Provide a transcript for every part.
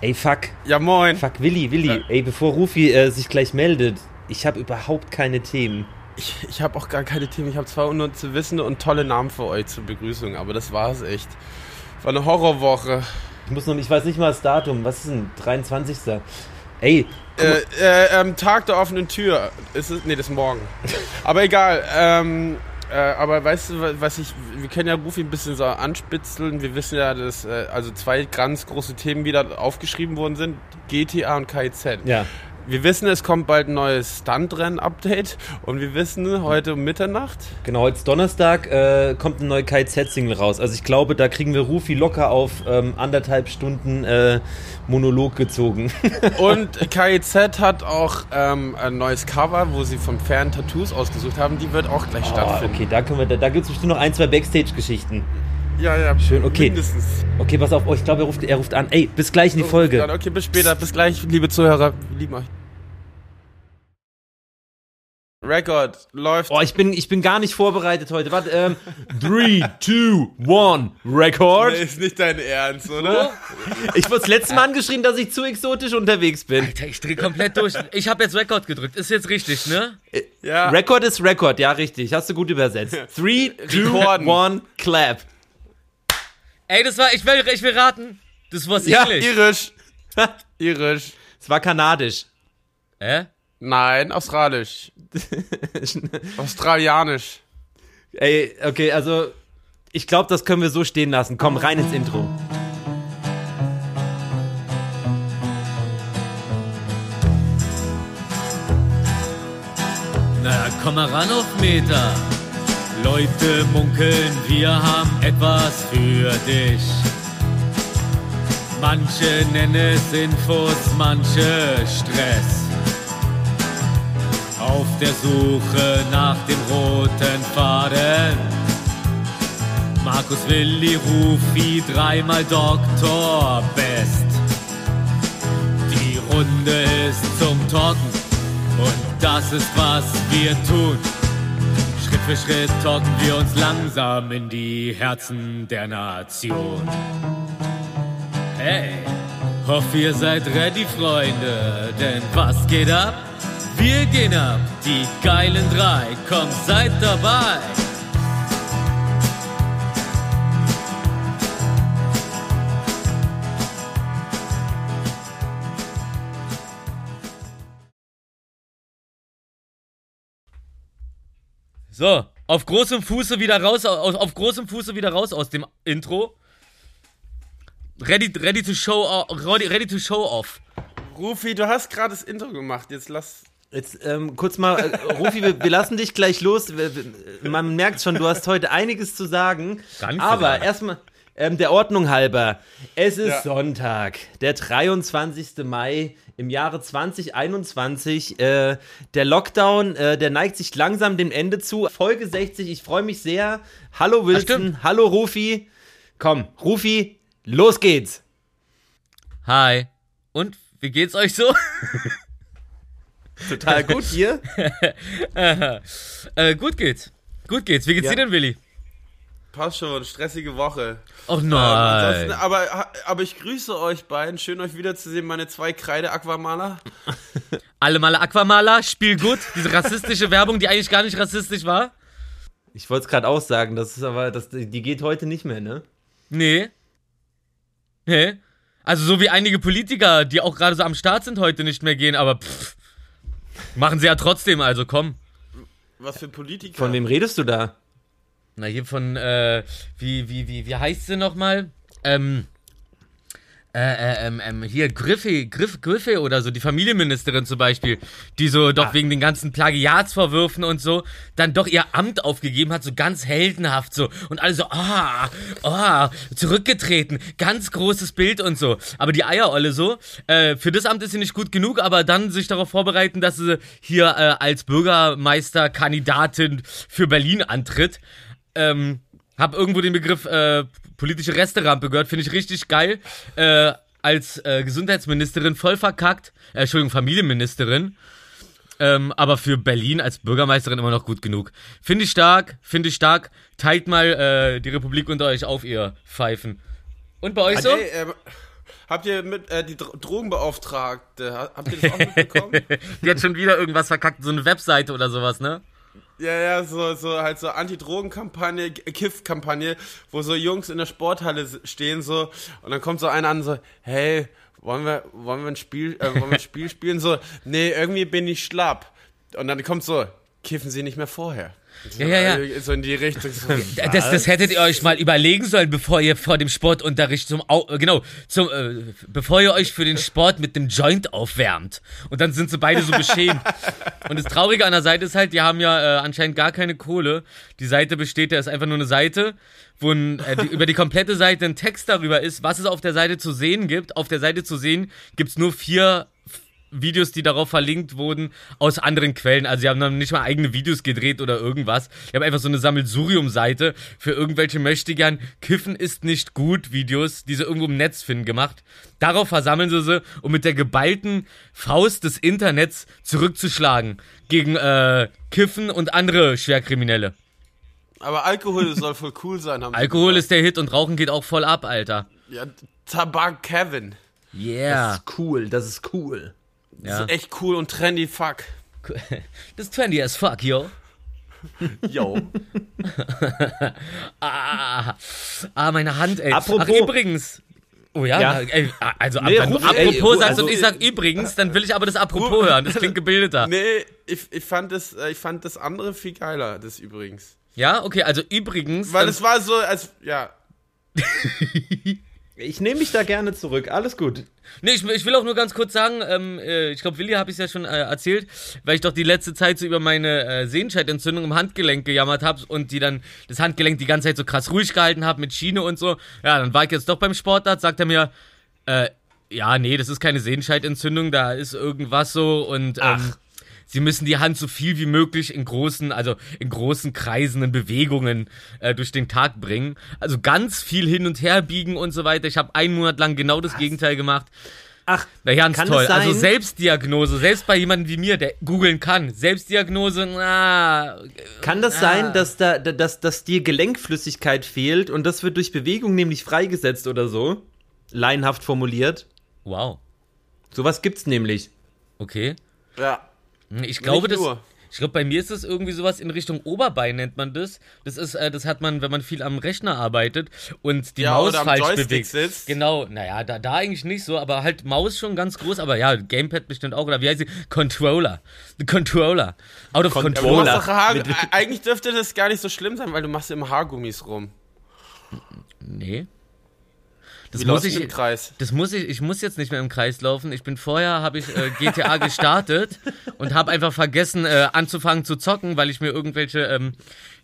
Ey, fuck. Ja, moin. Fuck, Willi, Willi. Ja. Ey, bevor Rufi äh, sich gleich meldet, ich habe überhaupt keine Themen. Ich, ich habe auch gar keine Themen. Ich habe zwar nur zu wissen und tolle Namen für euch zur Begrüßung, aber das war es echt. War eine Horrorwoche. Ich muss noch, ich weiß nicht mal das Datum. Was ist denn? 23. Ey. Äh, äh, ähm, Tag der offenen Tür. Ist es, nee, das ist morgen. aber egal. Ähm, äh, aber weißt du, was ich, wir können ja Rufi ein bisschen so anspitzeln. Wir wissen ja, dass äh, also zwei ganz große Themen wieder aufgeschrieben worden sind: GTA und KIZ. Ja. Wir wissen, es kommt bald ein neues Stuntrennen-Update und wir wissen, heute um Mitternacht. Genau, heute ist Donnerstag, äh, kommt eine neue KIZ-Single raus. Also ich glaube, da kriegen wir Rufi locker auf ähm, anderthalb Stunden äh, Monolog gezogen. und KIZ hat auch ähm, ein neues Cover, wo sie von fern Tattoos ausgesucht haben. Die wird auch gleich oh, stattfinden. Okay, da, können wir, da, da gibt es bestimmt noch ein, zwei Backstage-Geschichten. Ja, ja. Schön, okay. Mindestens. Okay, pass auf, oh, ich glaube, er ruft, er ruft an. Ey, bis gleich in die Folge. Okay, bis später. Bis gleich, liebe Zuhörer. Lieben euch. Record läuft. Oh, ich bin, ich bin gar nicht vorbereitet heute. Warte, ähm, 3, 2, 1, Record. Nee, ist nicht dein Ernst, oder? Ich wurde das letzte Mal angeschrien, dass ich zu exotisch unterwegs bin. Alter, ich dreh komplett durch. Ich habe jetzt Record gedrückt. Ist jetzt richtig, ne? Ja. Record ist Record, ja, richtig. Hast du gut übersetzt. 3, 2, 1, clap. Ey, das war, ich will, ich will raten. Das war ja, irisch. irisch. Es war kanadisch. Hä? Nein, australisch. Australianisch. Ey, okay, also ich glaube, das können wir so stehen lassen. Komm, rein ins Intro. Na, komm mal ran auf Meter. Leute munkeln, wir haben etwas für dich. Manche nennen es Infos, manche Stress. Auf der Suche nach dem roten Faden. Markus Willi Rufi, dreimal Doktor Best. Die Runde ist zum Talken und das ist, was wir tun. Schritt für Schritt talken wir uns langsam in die Herzen der Nation. Hey, hoff ihr seid ready, Freunde, denn was geht ab? Wir gehen ab, die geilen drei, komm, seid dabei. So, auf großem Fuße wieder raus, auf, auf großem Fuße wieder raus aus dem Intro. Ready, ready to show, ready, ready to show off. Rufi, du hast gerade das Intro gemacht. Jetzt lass. Jetzt ähm, kurz mal, äh, Rufi, wir, wir, lassen dich gleich los. Man merkt schon, du hast heute einiges zu sagen. Ganz aber erstmal ähm, der Ordnung halber. Es ist ja. Sonntag, der 23. Mai im Jahre 2021. Äh, der Lockdown, äh, der neigt sich langsam dem Ende zu. Folge 60, ich freue mich sehr. Hallo Wilson, hallo Rufi. Komm, Rufi, los geht's. Hi. Und wie geht's euch so? Total gut hier. äh, gut geht's. Gut geht's. Wie geht's ja. dir denn, Willi? Passt schon, stressige Woche. Oh nein. Ähm, aber, aber ich grüße euch beiden. Schön euch wiederzusehen, meine zwei Kreide-Aquamaler. Alle Male Aquamaler, spiel gut. Diese rassistische Werbung, die eigentlich gar nicht rassistisch war. Ich wollte es gerade auch sagen, das ist aber, das, die geht heute nicht mehr, ne? Nee. Nee. Also so wie einige Politiker, die auch gerade so am Start sind, heute nicht mehr gehen, aber pff, machen sie ja trotzdem, also komm. Was für Politiker? Von wem redest du da? Na, hier von, äh, wie, wie, wie, wie heißt sie nochmal? Ähm, äh, äh, ähm, ähm, hier Griffe, Griff, Griffe oder so, die Familienministerin zum Beispiel, die so doch ah. wegen den ganzen Plagiatsvorwürfen und so dann doch ihr Amt aufgegeben hat, so ganz heldenhaft so und alle so, ah, ah, zurückgetreten, ganz großes Bild und so. Aber die Eierolle so, äh, für das Amt ist sie nicht gut genug, aber dann sich darauf vorbereiten, dass sie hier äh, als Bürgermeisterkandidatin für Berlin antritt. Ähm, hab irgendwo den Begriff äh, politische Resterampe gehört, finde ich richtig geil. Äh, als äh, Gesundheitsministerin voll verkackt, äh, Entschuldigung, Familienministerin. Ähm, aber für Berlin als Bürgermeisterin immer noch gut genug. Finde ich stark, finde ich stark. Teilt mal äh, die Republik unter euch auf, ihr Pfeifen. Und bei euch ah, so? Nee, ähm, Habt ihr mit äh, die Drogenbeauftragte, habt ihr das auch mitbekommen? die hat schon wieder irgendwas verkackt, so eine Webseite oder sowas, ne? Ja, ja, so, so halt so Anti-Drogen-Kampagne, Kiff-Kampagne, wo so Jungs in der Sporthalle stehen so und dann kommt so einer an so, hey, wollen wir, wollen wir ein Spiel, äh, wollen wir ein Spiel spielen? So, nee, irgendwie bin ich schlapp. Und dann kommt so, kiffen Sie nicht mehr vorher. Ja, ja, ja. So in die Richtung. So, das, das hättet ihr euch mal überlegen sollen, bevor ihr vor dem Sportunterricht zum, Au äh, genau, zum, äh, bevor ihr euch für den Sport mit dem Joint aufwärmt. Und dann sind sie beide so beschämt. Und das Traurige an der Seite ist halt, die haben ja äh, anscheinend gar keine Kohle. Die Seite besteht, da ist einfach nur eine Seite, wo ein, äh, die, über die komplette Seite ein Text darüber ist, was es auf der Seite zu sehen gibt. Auf der Seite zu sehen gibt's nur vier Videos, die darauf verlinkt wurden, aus anderen Quellen. Also sie haben dann nicht mal eigene Videos gedreht oder irgendwas. Ich habe einfach so eine Sammelsurium-Seite für irgendwelche Möchtegern Kiffen ist nicht gut Videos, die sie irgendwo im Netz finden, gemacht. Darauf versammeln sie sie, um mit der geballten Faust des Internets zurückzuschlagen gegen äh, Kiffen und andere Schwerkriminelle. Aber Alkohol soll voll cool sein. Alkohol ist der Hit und Rauchen geht auch voll ab, Alter. Ja, Tabak Kevin. Yeah. Das ist cool, das ist cool. Ja. Das ist echt cool und trendy fuck. Das ist trendy as fuck, yo. Yo. ah, ah, meine Hand, ey. Apropos. Ach, übrigens. Oh ja, ja. Ey, also nee, wenn du apropos ey, sagst also, und ich sag übrigens, dann will ich aber das apropos hören. Das klingt gebildeter. Nee, ich, ich, fand das, äh, ich fand das andere viel geiler, das übrigens. Ja, okay, also übrigens. Weil es war so, als, ja. Ich nehme mich da gerne zurück, alles gut. Nee, ich, ich will auch nur ganz kurz sagen, ähm, äh, ich glaube, Willi habe ich ja schon äh, erzählt, weil ich doch die letzte Zeit so über meine äh, Sehenscheidentzündung im Handgelenk gejammert habe und die dann das Handgelenk die ganze Zeit so krass ruhig gehalten habe mit Schiene und so. Ja, dann war ich jetzt doch beim Sportarzt, sagt er mir, äh, ja, nee, das ist keine Sehenscheidentzündung, da ist irgendwas so und ähm, sie müssen die Hand so viel wie möglich in großen, also in großen Kreisen, in Bewegungen äh, durch den Tag bringen. Also ganz viel hin und her biegen und so weiter. Ich habe einen Monat lang genau das Was? Gegenteil gemacht. Ach, na ganz toll. Also Selbstdiagnose, selbst bei jemandem wie mir, der googeln kann, Selbstdiagnose, na. Kann das na. sein, dass da, dass, dass dir Gelenkflüssigkeit fehlt und das wird durch Bewegung nämlich freigesetzt oder so? Laienhaft formuliert. Wow. Sowas gibt's nämlich. Okay. Ja. Hm, ich glaube, das. Ich glaube, bei mir ist es irgendwie sowas in Richtung Oberbein nennt man das. Das ist, äh, das hat man, wenn man viel am Rechner arbeitet und die ja, Maus falsch bewegt. Sitzt. Genau, naja, da, da eigentlich nicht so, aber halt Maus schon ganz groß, aber ja, Gamepad bestimmt auch, oder wie heißt sie? Controller. The Controller. Out of Con Controller. Haar, eigentlich dürfte das gar nicht so schlimm sein, weil du machst immer Haargummis rum. Nee. Das Wie muss ich im Kreis. Das muss ich. Ich muss jetzt nicht mehr im Kreis laufen. Ich bin vorher habe ich äh, GTA gestartet und habe einfach vergessen äh, anzufangen zu zocken, weil ich mir irgendwelche ähm,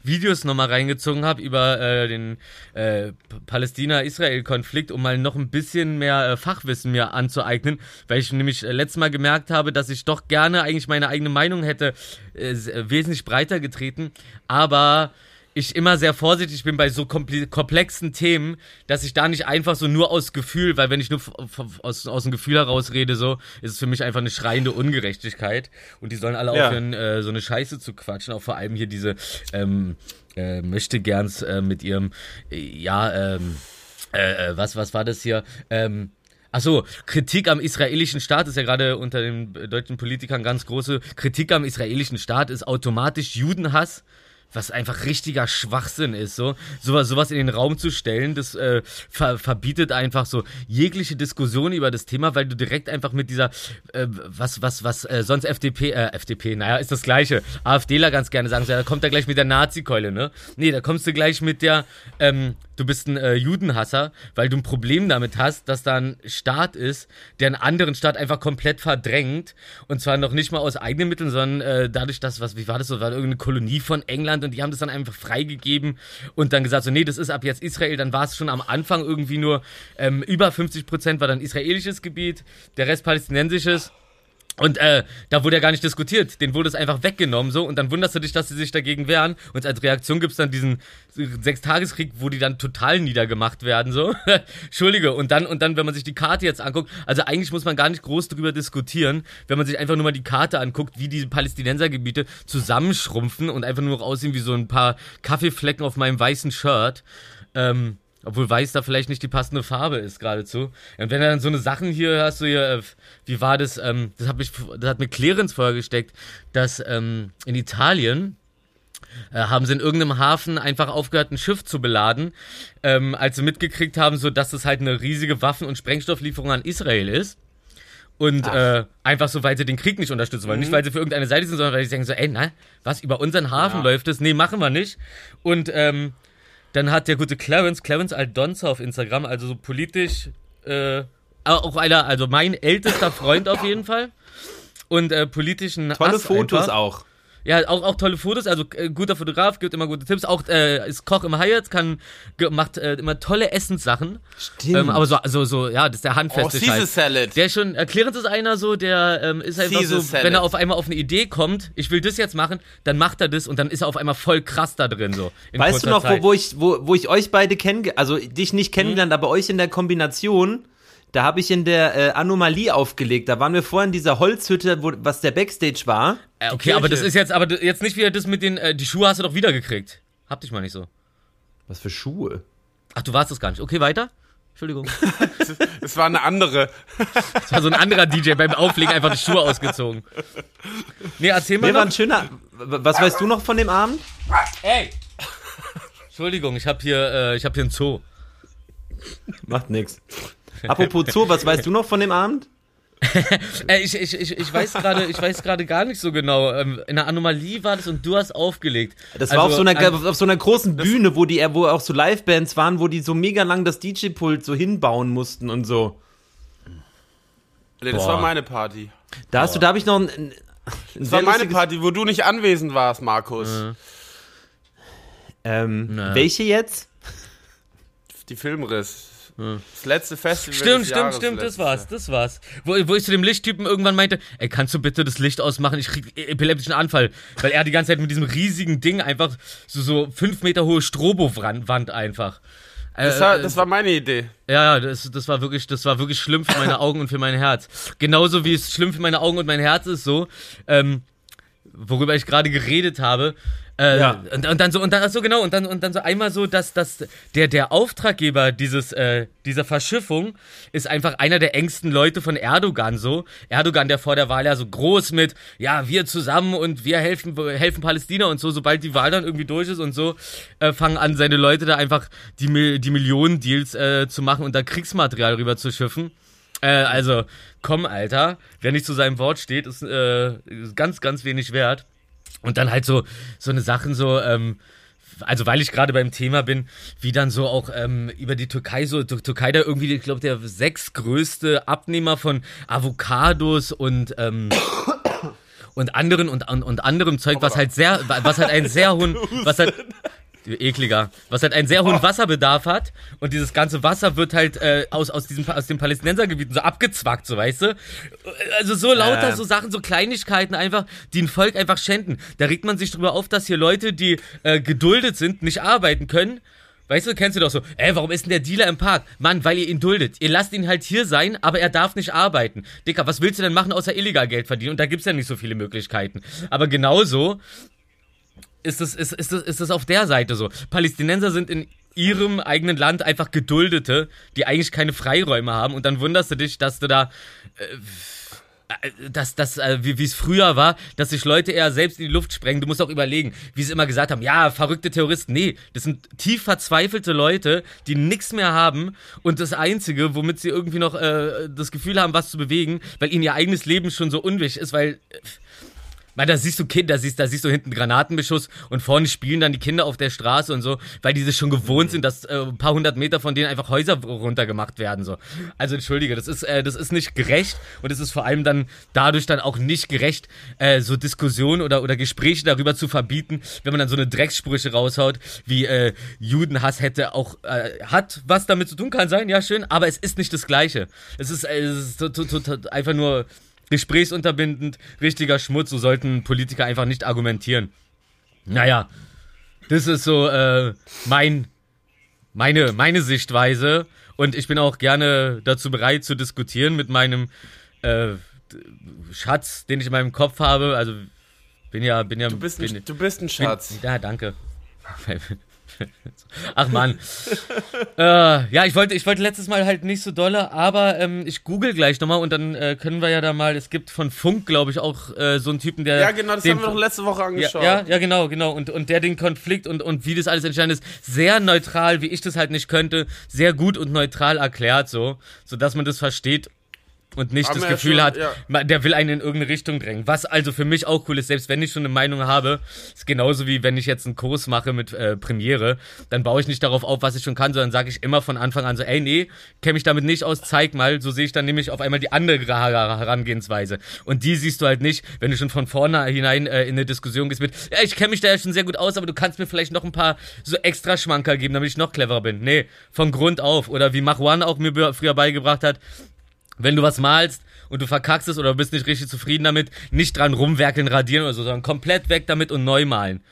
Videos nochmal reingezogen habe über äh, den äh, Palästina-Israel-Konflikt, um mal noch ein bisschen mehr äh, Fachwissen mir anzueignen, weil ich nämlich äh, letztes Mal gemerkt habe, dass ich doch gerne eigentlich meine eigene Meinung hätte äh, wesentlich breiter getreten, aber ich immer sehr vorsichtig bin bei so komplexen Themen, dass ich da nicht einfach so nur aus Gefühl, weil wenn ich nur aus, aus dem Gefühl heraus rede, so, ist es für mich einfach eine schreiende Ungerechtigkeit. Und die sollen alle ja. aufhören, äh, so eine Scheiße zu quatschen. Auch vor allem hier diese ähm, äh, möchte gerns äh, mit ihrem, äh, ja, ähm, äh, äh, was, was war das hier? Ähm, Achso, Kritik am israelischen Staat ist ja gerade unter den deutschen Politikern ganz große. Kritik am israelischen Staat ist automatisch Judenhass was einfach richtiger Schwachsinn ist, so sowas, sowas in den Raum zu stellen, das äh, ver verbietet einfach so jegliche Diskussion über das Thema, weil du direkt einfach mit dieser äh, was was was äh, sonst FDP äh, FDP, naja, ist das gleiche. AfDler ganz gerne sagen, so, ja, da kommt er gleich mit der Nazi-Keule, ne? Nee, da kommst du gleich mit der ähm, du bist ein äh, Judenhasser, weil du ein Problem damit hast, dass da ein Staat ist, der einen anderen Staat einfach komplett verdrängt und zwar noch nicht mal aus eigenen Mitteln, sondern äh, dadurch, dass was wie war das so, war irgendeine Kolonie von England und die haben das dann einfach freigegeben und dann gesagt, so, nee, das ist ab jetzt Israel. Dann war es schon am Anfang irgendwie nur ähm, über 50 Prozent war dann israelisches Gebiet, der Rest palästinensisches. Und äh, da wurde ja gar nicht diskutiert, den wurde es einfach weggenommen so und dann wunderst du dich, dass sie sich dagegen wehren und als Reaktion gibt's dann diesen Sechstageskrieg, wo die dann total niedergemacht werden so. Entschuldige und dann und dann, wenn man sich die Karte jetzt anguckt, also eigentlich muss man gar nicht groß darüber diskutieren, wenn man sich einfach nur mal die Karte anguckt, wie diese Palästinensergebiete zusammenschrumpfen und einfach nur noch aussehen wie so ein paar Kaffeeflecken auf meinem weißen Shirt. Ähm, Obwohl weiß da vielleicht nicht die passende Farbe ist geradezu. Und wenn er dann so eine Sachen hier hast, du hier, äh, wie war das, ähm, das, hab ich, das hat mir Clarence vorgesteckt, dass ähm, in Italien äh, haben sie in irgendeinem Hafen einfach aufgehört, ein Schiff zu beladen, ähm, als sie mitgekriegt haben, so dass es halt eine riesige Waffen- und Sprengstofflieferung an Israel ist. Und äh, einfach so, weil sie den Krieg nicht unterstützen wollen. Mhm. Nicht, weil sie für irgendeine Seite sind, sondern weil sie sagen so, ey, na, was, über unseren Hafen ja. läuft es? Nee, machen wir nicht. Und ähm, dann hat der gute Clarence, Clarence Aldonza auf Instagram, also so politisch, äh, auch einer, also mein ältester Freund auf jeden Fall. Und äh, politischen Tolle Ass Fotos einfach. auch. Ja, auch, auch tolle Fotos, also äh, guter Fotograf, gibt immer gute Tipps. Auch äh, ist Koch im Hyatt, kann macht äh, immer tolle Essenssachen. Stimmt. Ähm, aber so, so, so, ja, das ist der handfeste oh, Scheiß. Salad. Der schon, erklärend ist einer so, der ähm, ist einfach Caesar so, Salad. wenn er auf einmal auf eine Idee kommt, ich will das jetzt machen, dann macht er das und dann ist er auf einmal voll krass da drin so. Weißt du noch, wo, wo, ich, wo, wo ich euch beide kenne, also dich nicht kennengelernt, mhm. aber euch in der Kombination da habe ich in der äh, Anomalie aufgelegt. Da waren wir vorhin in dieser Holzhütte, wo, was der Backstage war. Äh, okay, aber das ist jetzt, aber jetzt nicht wieder das mit den, äh, die Schuhe hast du doch wiedergekriegt. Hab dich mal nicht so. Was für Schuhe? Ach, du warst das gar nicht. Okay, weiter. Entschuldigung. Es war eine andere. Es war so ein anderer DJ beim Auflegen einfach die Schuhe ausgezogen. Nee, erzähl mal. Nee, war ein schöner. Was weißt du noch von dem Abend? Ey! Entschuldigung, ich hab hier, äh, ich hab hier einen Zoo. Macht nix. Apropos Zoo, was weißt du noch von dem Abend? äh, ich, ich, ich, ich weiß gerade, ich weiß gerade gar nicht so genau. Ähm, in der Anomalie war das und du hast aufgelegt. Das also, war auf so einer, an, auf so einer großen Bühne, wo die, wo auch so Livebands waren, wo die so mega lang das DJ-Pult so hinbauen mussten und so. Nee, das Boah. war meine Party. Da hast Boah. du, da habe ich noch ein, ein Das war meine Party, wo du nicht anwesend warst, Markus. Mhm. Ähm, welche jetzt? Die Filmriss. Das letzte Festival. Stimmt, stimmt, Jahres stimmt, das war's, das war's. Wo, wo ich zu dem Lichttypen irgendwann meinte, ey, kannst du bitte das Licht ausmachen? Ich krieg epileptischen Anfall. Weil er die ganze Zeit mit diesem riesigen Ding einfach so, so fünf Meter hohe Strobo-Wand einfach. Das war, äh, das war meine Idee. Ja, das, das war wirklich, das war wirklich schlimm für meine Augen und für mein Herz. Genauso wie es schlimm für meine Augen und mein Herz ist, so, ähm, worüber ich gerade geredet habe, äh, ja. und, und, dann so, und dann, so genau, und dann, und dann so einmal so, dass, dass der, der Auftraggeber dieses, äh, dieser Verschiffung ist einfach einer der engsten Leute von Erdogan so. Erdogan, der vor der Wahl ja so groß mit, ja, wir zusammen und wir helfen, helfen Palästina und so, sobald die Wahl dann irgendwie durch ist und so, äh, fangen an, seine Leute da einfach die, die Millionen-Deals äh, zu machen und da Kriegsmaterial rüber zu schiffen. Äh, also, komm, Alter, wer nicht zu seinem Wort steht, ist äh, ganz, ganz wenig wert. Und dann halt so, so eine Sachen so, ähm, also weil ich gerade beim Thema bin, wie dann so auch ähm, über die Türkei so, die Türkei da irgendwie, ich glaube, der sechstgrößte Abnehmer von Avocados und ähm, und anderen und, und, und anderem Zeug, was halt sehr, was halt einen sehr hohen, was halt, ekliger, was halt einen sehr hohen Wasserbedarf hat und dieses ganze Wasser wird halt äh, aus, aus, diesem, aus den Palästinensergebieten so abgezwackt, so weißt du? Also so lauter äh. so Sachen, so Kleinigkeiten einfach, die ein Volk einfach schänden. Da regt man sich drüber auf, dass hier Leute, die äh, geduldet sind, nicht arbeiten können. Weißt du, kennst du doch so, ey, warum ist denn der Dealer im Park? Mann, weil ihr ihn duldet. Ihr lasst ihn halt hier sein, aber er darf nicht arbeiten. Dicker, was willst du denn machen, außer illegal Geld verdienen? Und da gibt's ja nicht so viele Möglichkeiten. Aber genauso ist es, ist, ist, ist es auf der Seite so. Palästinenser sind in ihrem eigenen Land einfach Geduldete, die eigentlich keine Freiräume haben und dann wunderst du dich, dass du da äh, dass das, äh, wie es früher war, dass sich Leute eher selbst in die Luft sprengen. Du musst auch überlegen, wie sie immer gesagt haben, ja, verrückte Terroristen. Nee, das sind tief verzweifelte Leute, die nichts mehr haben und das Einzige, womit sie irgendwie noch äh, das Gefühl haben, was zu bewegen, weil ihnen ihr eigenes Leben schon so unwichtig ist, weil äh, weil da siehst du Kinder, da siehst, da siehst du hinten Granatenbeschuss und vorne spielen dann die Kinder auf der Straße und so, weil die sich schon gewohnt sind, dass äh, ein paar hundert Meter von denen einfach Häuser runtergemacht werden. So. Also entschuldige, das ist, äh, das ist nicht gerecht und es ist vor allem dann dadurch dann auch nicht gerecht, äh, so Diskussionen oder, oder Gespräche darüber zu verbieten, wenn man dann so eine Dreckssprüche raushaut, wie äh, Judenhass hätte auch, äh, hat was damit zu tun, kann sein, ja schön, aber es ist nicht das Gleiche. Es ist, äh, es ist einfach nur gesprächsunterbindend, richtiger Schmutz, so sollten Politiker einfach nicht argumentieren. Naja, das ist so äh, mein, meine, meine Sichtweise und ich bin auch gerne dazu bereit zu diskutieren mit meinem äh, Schatz, den ich in meinem Kopf habe. Also bin ja, bin ja. Du bist, bin, ein, du bist ein Schatz. Bin, ja, danke. Ach man. äh, ja, ich wollte, ich wollte letztes Mal halt nicht so dolle, aber ähm, ich google gleich nochmal und dann äh, können wir ja da mal, es gibt von Funk, glaube ich, auch äh, so einen Typen, der. Ja, genau, das haben wir doch letzte Woche angeschaut. Ja, ja, ja, genau, genau. Und, und der den Konflikt und, und wie das alles entstanden ist, sehr neutral, wie ich das halt nicht könnte, sehr gut und neutral erklärt, so, sodass man das versteht und nicht Haben das Gefühl schon, hat, ja. der will einen in irgendeine Richtung drängen. Was also für mich auch cool ist, selbst wenn ich schon eine Meinung habe, ist genauso wie wenn ich jetzt einen Kurs mache mit äh, Premiere, dann baue ich nicht darauf auf, was ich schon kann, sondern sage ich immer von Anfang an so, ey, nee, kenne mich damit nicht aus, zeig mal, so sehe ich dann nämlich auf einmal die andere Herangehensweise. Und die siehst du halt nicht, wenn du schon von vornherein äh, in eine Diskussion gehst mit, ja, ich kenne mich da ja schon sehr gut aus, aber du kannst mir vielleicht noch ein paar so extra Schmankerl geben, damit ich noch cleverer bin. Nee, von Grund auf. Oder wie Mach auch mir früher beigebracht hat, wenn du was malst und du verkackst es oder bist nicht richtig zufrieden damit, nicht dran rumwerkeln, radieren oder so, sondern komplett weg damit und neu malen.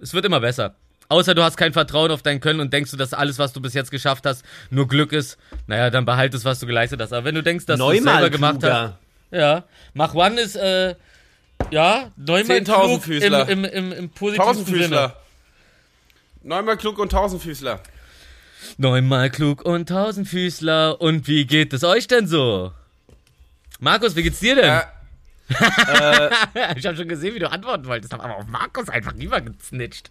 Es wird immer besser. Außer du hast kein Vertrauen auf dein Können und denkst du, dass alles, was du bis jetzt geschafft hast, nur Glück ist. Naja, dann behalte es, was du geleistet hast. Aber wenn du denkst, dass du es selber gemacht hast. Ja. Mach One ist, äh, ja, neunmal klug im, im, im, im positiven Sinne. Neunmal klug und Tausendfüßler. Neunmal klug und Tausendfüßler. Und wie geht es euch denn so? Markus, wie geht's dir denn? Äh, ich habe schon gesehen, wie du antworten wolltest, aber auf Markus einfach lieber gesnitcht.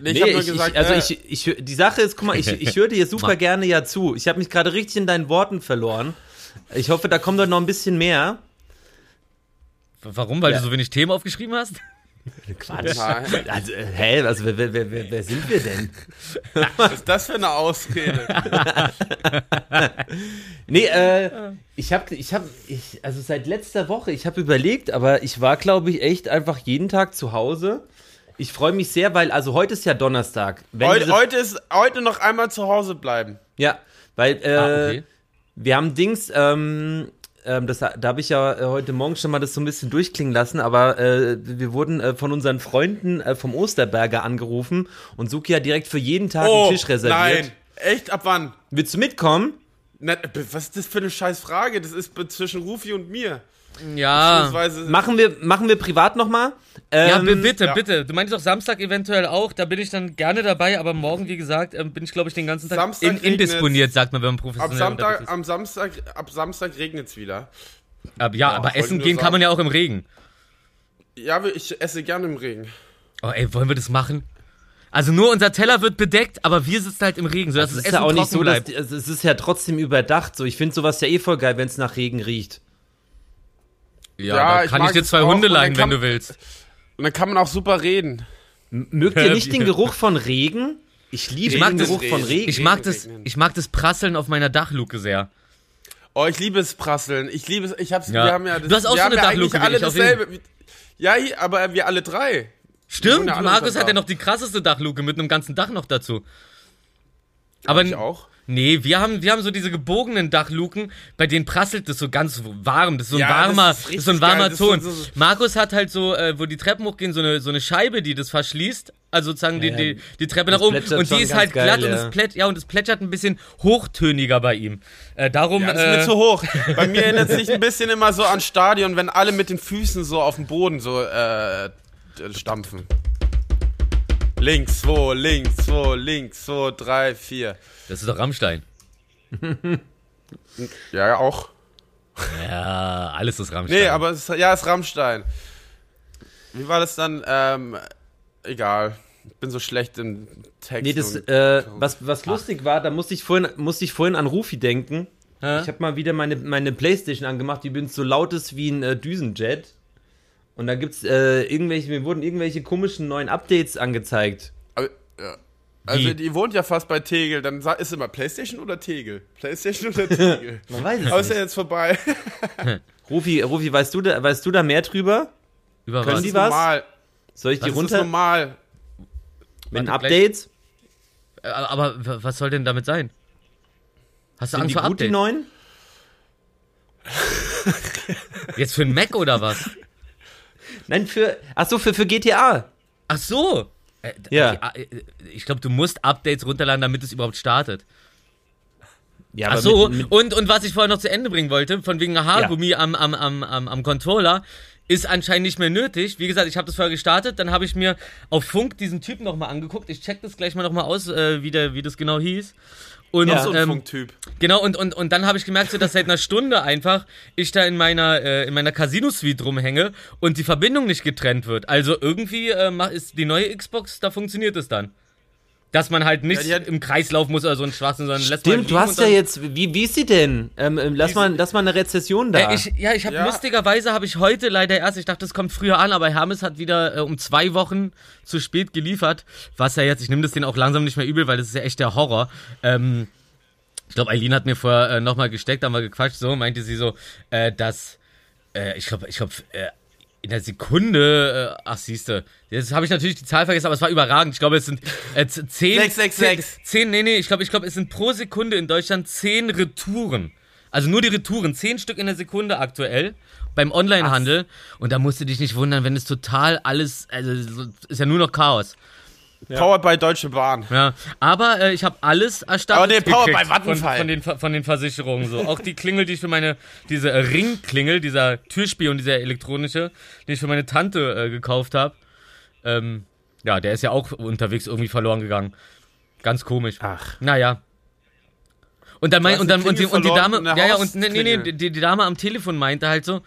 Nee, ich nee, ich, gesagt, ich, also äh, ich, ich, die Sache ist, guck mal, ich, ich höre dir super gerne ja zu. Ich habe mich gerade richtig in deinen Worten verloren. Ich hoffe, da kommt doch noch ein bisschen mehr. Warum? Weil ja. du so wenig Themen aufgeschrieben hast? Quatsch. Also, hä? Also, wer, wer, wer, wer sind wir denn? Was ist das für eine Ausrede? nee, äh, ich habe, ich habe, ich, also seit letzter Woche, ich habe überlegt, aber ich war, glaube ich, echt einfach jeden Tag zu Hause. Ich freue mich sehr, weil, also heute ist ja Donnerstag. Heute, heute ist, heute noch einmal zu Hause bleiben. Ja, weil, äh, ah, okay. wir haben Dings, ähm, ähm, das, da habe ich ja äh, heute Morgen schon mal das so ein bisschen durchklingen lassen, aber äh, wir wurden äh, von unseren Freunden äh, vom Osterberger angerufen und Suki hat direkt für jeden Tag oh, einen Tisch reserviert. Nein, echt? Ab wann? Willst du mitkommen? Na, was ist das für eine scheiß Frage? Das ist zwischen Rufi und mir. Ja. Machen wir, machen wir privat nochmal? Ähm, ja, bitte, ja. bitte. Du meinst doch Samstag eventuell auch. Da bin ich dann gerne dabei, aber morgen, wie gesagt, ähm, bin ich, glaube ich, den ganzen Tag in, indisponiert, sagt man, wenn man professionell ab Samstag, ist. Am Samstag, ab Samstag regnet es wieder. Ab, ja, ja, aber essen gehen sagen. kann man ja auch im Regen. Ja, ich esse gerne im Regen. Oh, ey, wollen wir das machen? Also nur unser Teller wird bedeckt, aber wir sitzen halt im Regen, sodass das das ist Essen ja auch nicht so, dass, also es ist ja trotzdem überdacht. So, ich finde sowas ja eh voll geil, wenn es nach Regen riecht. Ja, ja da kann ich, ich dir zwei Hunde leihen, wenn du willst. Und dann kann man auch super reden. Mögt ihr nicht den Geruch von Regen? Ich liebe ich den Geruch von Regen. Ich mag, das, ich mag das Prasseln auf meiner Dachluke sehr. Oh, ich liebe es Prasseln. Ich liebe es. Ich hab's. Ja. Wir haben ja. Das, du hast auch so eine Dachluke. Ja alle dasselbe. Ja, aber wir alle drei. Stimmt. Ja Markus hat ja noch die krasseste Dachluke mit einem ganzen Dach noch dazu. Aber ich auch. Nee, wir haben, wir haben so diese gebogenen Dachluken, bei denen prasselt es so ganz warm. Das ist so ein ja, warmer, das ist, das ist, so ein warmer Ton. So, so, Markus hat halt so, äh, wo die Treppen hochgehen, so eine, so eine Scheibe, die das verschließt. Also sozusagen ja, die, die, die Treppe nach oben. Und die ist halt geil, glatt ja. und es plätt, ja, und es plätschert ein bisschen hochtöniger bei ihm. Äh, darum. Ja, das ist äh, mir zu hoch. Bei mir erinnert es sich ein bisschen immer so an Stadion, wenn alle mit den Füßen so auf dem Boden so äh, stampfen. Links, zwei, links, zwei, links, zwei, drei, vier. Das ist doch Rammstein. ja, auch. Ja, alles ist Rammstein. Nee, aber es, ja, es ist Rammstein. Wie war das dann? Ähm, egal. Ich bin so schlecht im Text. Nee, das, äh, was, was lustig war, da musste ich vorhin, musste ich vorhin an Rufi denken. Hä? Ich habe mal wieder meine, meine Playstation angemacht, die bin so laut ist wie ein äh, Düsenjet. Und da gibt's äh, irgendwelche, mir wurden irgendwelche komischen neuen Updates angezeigt. Aber, ja. Also die. die wohnt ja fast bei Tegel, dann ist immer Playstation oder Tegel? Playstation oder Tegel? Man weiß es Aber ist ja jetzt vorbei. Rufi, Rufi, weißt du da, weißt du da mehr drüber? Über Können was? die was? Normal. Soll ich das die runter? Das ist normal. Mit Warte, Updates? Äh, aber was soll denn damit sein? Hast du Sind Angst die vor gut, Update? die neuen? Jetzt für ein Mac oder was? Nein, für. Ach so, für, für GTA. Ach so. Äh, ja. Äh, ich glaube, du musst Updates runterladen, damit es überhaupt startet. Ja, Ach so, mit, mit und, und was ich vorher noch zu Ende bringen wollte, von wegen Haargummi ja. am, am, am, am, am Controller, ist anscheinend nicht mehr nötig. Wie gesagt, ich habe das vorher gestartet, dann habe ich mir auf Funk diesen Typen nochmal angeguckt. Ich check das gleich mal nochmal aus, äh, wie, der, wie das genau hieß. Und, Noch so ein ähm, Funktyp. Genau, und, und, und dann habe ich gemerkt, so, dass seit einer Stunde einfach ich da in meiner, äh, in meiner Casino-Suite rumhänge und die Verbindung nicht getrennt wird. Also irgendwie äh, mach- ist die neue Xbox, da funktioniert es dann. Dass man halt nicht Ja, hat- im Kreis laufen muss oder so ein Schwachsinn, sondern lässt man Stimmt, du hast ja jetzt, wie, wie ist sie denn? Ähm, ähm, lass, mal, lass mal eine Rezession da. Äh, ich, ja, ich habe Ja. lustigerweise habe ich heute leider erst, ich dachte, es kommt früher an, aber Hermes hat wieder äh, um zwei Wochen zu spät geliefert. Was ja jetzt, ich nehme das denen auch langsam nicht mehr übel, weil das ist ja echt der Horror. Ähm, ich glaube, Eileen hat mir vorher äh, nochmal gesteckt, haben wir gequatscht, so meinte sie so, äh, dass, äh, ich glaube, ich glaube, äh, in der Sekunde, äh, ach siehste, jetzt habe ich natürlich die Zahl vergessen, aber es war überragend. Ich glaube, es sind äh, zehn, 666. zehn, nee, nee, ich glaube, ich glaube, es sind pro Sekunde in Deutschland zehn Retouren. Also nur die Retouren, zehn Stück in der Sekunde aktuell beim Onlinehandel. Und da musst du dich nicht wundern, wenn es total alles, also so- ist ja nur noch Chaos. Powered by Deutsche Bahn. Ja, aber äh, ich habe alles erstattet. Aber nee, Power gekriegt bei Vattenfall. Von, von, den, von den Versicherungen so. Auch die Klingel, die ich für meine, diese äh, Ringklingel, dieser Türspion, dieser elektronische, den ich für meine Tante äh, gekauft habe. Ähm, ja, der ist ja auch unterwegs irgendwie verloren gegangen. Ganz komisch. Ach. Naja. Und dann, mein, und dann die und die, und die Dame, ja, ja, und nee, nee, nee, die, die Dame am Telefon meinte halt so,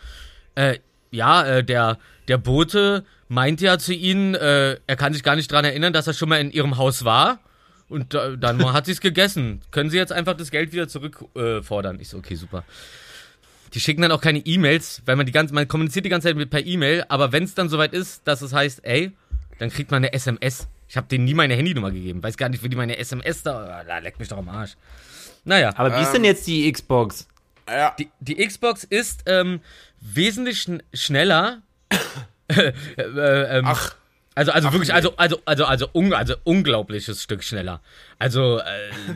äh, ja, äh, der, der Bote meinte ja zu ihnen, äh, er kann sich gar nicht dran erinnern, dass er schon mal in ihrem Haus war. Und äh, dann hat sie es gegessen. Können Sie jetzt einfach das Geld wieder zurückfordern? Äh, ich so, okay, super. Die schicken dann auch keine E-Mails, weil man die ganze, man kommuniziert die ganze Zeit mit per E-Mail, aber wenn es dann soweit ist, dass es heißt, ey, dann kriegt man eine SMS. Ich habe denen nie meine Handynummer gegeben. Weiß gar nicht, wie die meine SMS da. Da leckt mich doch am Arsch. Naja. Aber wie ist denn jetzt die Xbox? Ja. Die, die Xbox ist ähm, wesentlich schn schneller. äh, äh, ähm, Ach. Also, also Ach, wirklich, nee. also, also, also, also, un, also unglaubliches Stück schneller. Also, äh,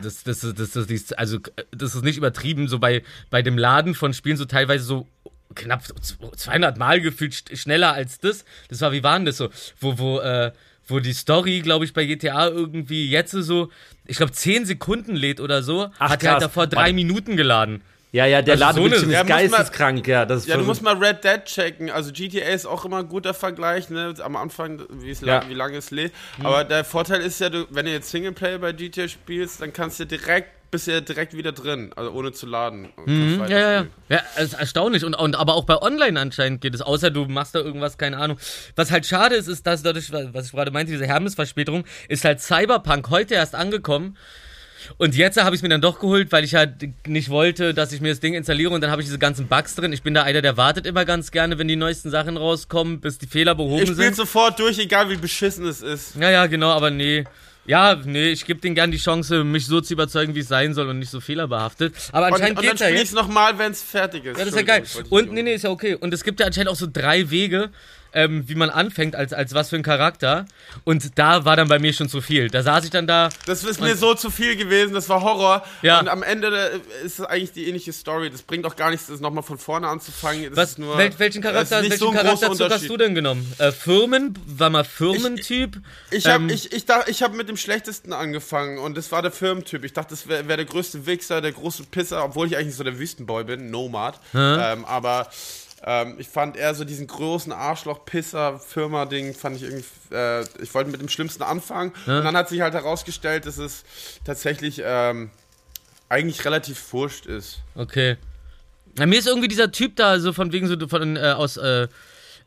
das, das, das, das, das, ist, also, das ist nicht übertrieben. So bei, bei dem Laden von Spielen so teilweise so knapp 200 Mal gefühlt sch- schneller als das. Das war, wie war denn das so? Wo, wo, äh, wo die Story, glaube ich, bei GTA irgendwie jetzt so, ich glaube, 10 Sekunden lädt oder so, Ach, hat er halt davor drei Warte. Minuten geladen. Ja, ja, der Also so Ladebildschirm eine- ist geisteskrank, ja. Das ist Ja, du musst mal Red Dead checken. Also GTA ist auch immer ein guter Vergleich, ne? Am Anfang, Ja. lang, wie lange es lädt. Aber der Vorteil ist ja, du, wenn du jetzt Singleplayer bei GTA spielst, dann kannst du direkt, bist du ja direkt wieder drin, also ohne zu laden. Mhm, ja, ja, ja. ist erstaunlich. Und, und aber auch bei Online anscheinend geht es, außer du machst da irgendwas, keine Ahnung. Was halt schade ist, ist, dass dadurch, was ich gerade meinte, diese Hermes-Verspätung, ist halt Cyberpunk heute erst angekommen. Und jetzt habe ich es mir dann doch geholt, weil ich halt nicht wollte, dass ich mir das Ding installiere und dann habe ich diese ganzen Bugs drin. Ich bin da einer, der wartet immer ganz gerne, wenn die neuesten Sachen rauskommen, bis die Fehler behoben Ich spiele sind. sofort durch, egal wie beschissen es ist. Ja, ja, genau, aber nee. Ja, nee, ich gebe denen gern die Chance, mich so zu überzeugen, wie es sein soll und nicht so fehlerbehaftet. Aber Und, anscheinend und dann geht's ja spiele ich jetzt. es nochmal, wenn es fertig ist. Ja, das ist ja geil. Ich Und nee, nee, ist ja okay. Und es gibt ja anscheinend auch so drei Wege, ähm, wie man anfängt, als, als was für ein Charakter. Und da war dann bei mir schon zu viel. Da saß ich dann da. Das ist mir so zu viel gewesen, das war Horror. Ja. Und am Ende äh, ist es eigentlich die ähnliche Story. Das bringt auch gar nichts, das nochmal von vorne anzufangen. Das Was, ist nur, wel, welchen Charakter, welchen so Charakterzug hast du denn genommen? Äh, Firmen? War mal Firmentyp? Ich habe Ähm, ich, ich, ich hab mit dem schlechtesten angefangen und das war der Firmentyp. Ich dachte, das wäre wär der größte Wichser, der große Pisser, obwohl ich eigentlich so der Wüstenboy bin, Nomad. Ähm, aber ähm, ich fand eher so diesen großen Arschloch-Pisser-Firma-Ding, fand ich irgendwie, äh, ich wollte mit dem Schlimmsten anfangen. Und dann hat sich halt herausgestellt, dass es tatsächlich ähm, eigentlich relativ wurscht ist. Okay. Ja, mir ist irgendwie dieser Typ da so von wegen so von äh, aus äh,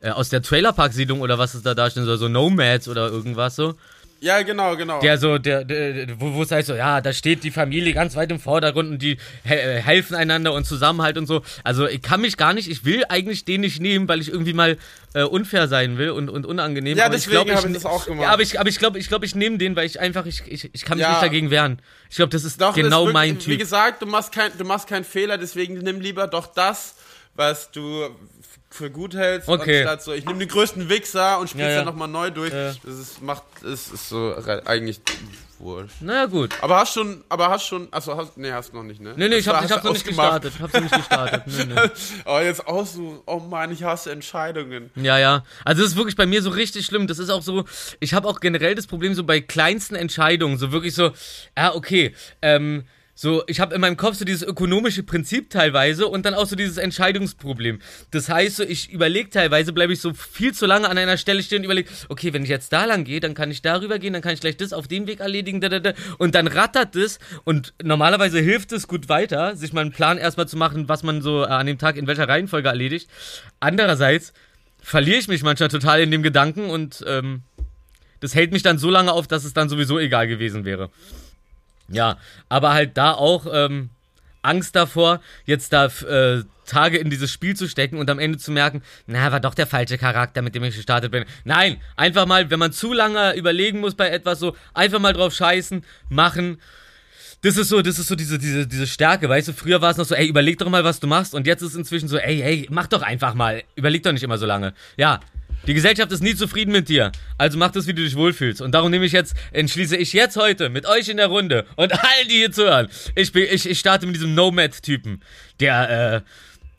äh, aus der Trailerpark-Siedlung oder was es da darstellen soll, so Nomads oder irgendwas so. Ja, genau, genau. Der so, der, der wo, wo es heißt so, ja, da steht die Familie ganz weit im Vordergrund und die he äh, helfen einander und Zusammenhalt und so. Also ich kann mich gar nicht, ich will eigentlich den nicht nehmen, weil ich irgendwie mal äh, unfair sein will und, und unangenehm. Ja, aber deswegen glaub, hab ich das auch gemacht. Ja, aber ich, aber ich glaube, ich, glaub, ich nehme den, weil ich einfach, ich, ich, ich kann mich Ja. nicht dagegen wehren. Ich glaube, das ist Doch, genau ist wirklich- mein Wie Typ. gesagt, du machst, kein, du machst keinen Fehler, deswegen nimm lieber doch das, was du für gut hältst, Okay. anstatt so, ich nehme den größten Wichser und spiel's Ja, ja. dann nochmal neu durch. Ja. Das ist, macht, ist, ist so eigentlich wurscht. Naja, gut. Aber hast schon, aber hast schon, achso, hast, nee, hast noch nicht, ne? Nee, nee, ich du- hab, ich hast hab du noch nicht gestartet. Ich hab's noch nicht gestartet. Nee, nee. Oh, jetzt aussuchen. Oh Mann, ich hasse Entscheidungen. Ja, ja. Also das ist wirklich bei mir so richtig schlimm. Das ist auch so, ich habe auch generell das Problem so bei kleinsten Entscheidungen, so wirklich so, ja, okay, ähm, So, ich habe in meinem Kopf so dieses ökonomische Prinzip teilweise und dann auch so dieses Entscheidungsproblem. Das heißt, so, ich überlege teilweise, bleibe ich so viel zu lange an einer Stelle stehen und überlege, okay, wenn ich jetzt da lang gehe, dann kann ich darüber gehen, dann kann ich gleich das auf dem Weg erledigen, da, da, da. und dann rattert das und normalerweise hilft es gut weiter, sich mal einen Plan erstmal zu machen, was man so an dem Tag in welcher Reihenfolge erledigt. Andererseits verliere ich mich manchmal total in dem Gedanken und ähm, das hält mich dann so lange auf, dass es dann sowieso egal gewesen wäre. Ja, aber halt da auch ähm, Angst davor, jetzt da äh, Tage in dieses Spiel zu stecken und am Ende zu merken, na, war doch der falsche Charakter, mit dem ich gestartet bin. Nein, einfach mal, wenn man zu lange überlegen muss bei etwas so, einfach mal drauf scheißen, machen. Das ist so, das ist so diese, diese, diese Stärke, weißt du, früher war es noch so, ey, überleg doch mal, was du machst und jetzt ist es inzwischen so, ey, ey, mach doch einfach mal, überleg doch nicht immer so lange. Ja, die Gesellschaft ist nie zufrieden mit dir. Also mach das, wie du dich wohlfühlst. Und darum nehme ich jetzt, entschließe ich jetzt heute mit euch in der Runde und allen, die hier zuhören. Ich, bin, ich, ich starte mit diesem Nomad-Typen, der äh,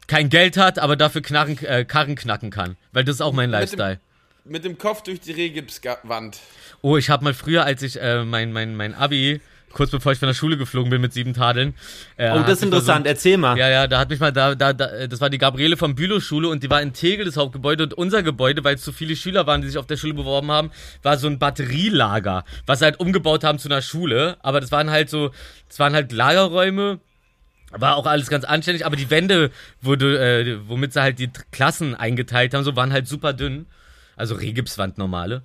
kein Geld hat, aber dafür Knarren, äh, Karren knacken kann. Weil das ist auch mein Lifestyle. Mit dem, mit dem Kopf durch die Rehgipswand. Oh, ich habe mal früher, als ich äh, mein, mein, mein Abi kurz bevor ich von der Schule geflogen bin mit sieben Tadeln. Äh, oh, das ist interessant, so, erzähl mal. Ja, ja, da hat mich mal, da, da, da, das war die Gabriele vom Bülow-Schule und die war in Tegel, das Hauptgebäude, und unser Gebäude, weil es so viele Schüler waren, die sich auf der Schule beworben haben, war so ein Batterielager, was sie halt umgebaut haben zu einer Schule, aber das waren halt so, das waren halt Lagerräume, war auch alles ganz anständig, aber die Wände, wurde, äh, womit sie halt die Klassen eingeteilt haben, so waren halt super dünn. Also Regipswand normale.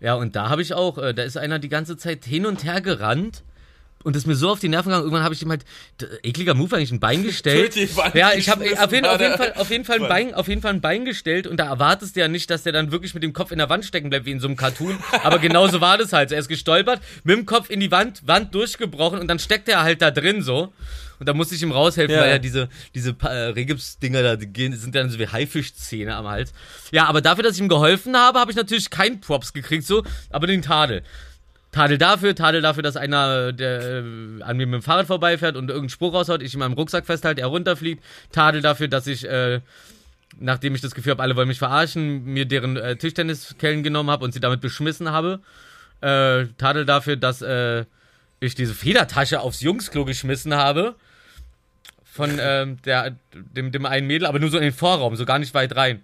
Ja, und da habe ich auch, äh, da ist einer die ganze Zeit hin und her gerannt und das ist mir so auf die Nerven gegangen. Irgendwann habe ich ihm halt ekliger Move eigentlich ein Bein gestellt. ja, ich habe auf, jeden, auf jeden Fall auf jeden Fall ein Bein auf jeden Fall ein Bein gestellt und da erwartest du ja nicht, dass der dann wirklich mit dem Kopf in der Wand stecken bleibt wie in so einem Cartoon, aber genauso war das halt. Er ist gestolpert, mit dem Kopf in die Wand, Wand durchgebrochen und dann steckt er halt da drin so. Und da musste ich ihm raushelfen, ja. weil ja diese, diese äh, Regips-Dinger da, gehen, sind dann so wie Haifischzähne am Hals. Ja, aber dafür, dass ich ihm geholfen habe, habe ich natürlich keinen Props gekriegt, so, aber den Tadel. Tadel dafür, Tadel dafür, dass einer der, äh, an mir mit dem Fahrrad vorbeifährt und irgendeinen Spruch raushaut, ich ihm am Rucksack festhalte, er runterfliegt. Tadel dafür, dass ich, äh, nachdem ich das Gefühl habe, alle wollen mich verarschen, mir deren äh, Tischtenniskellen genommen habe und sie damit beschmissen habe. Äh, Tadel dafür, dass äh, ich diese Federtasche aufs Jungsklo geschmissen habe. Von ähm, der, dem, dem einen Mädel, aber nur so in den Vorraum, so gar nicht weit rein.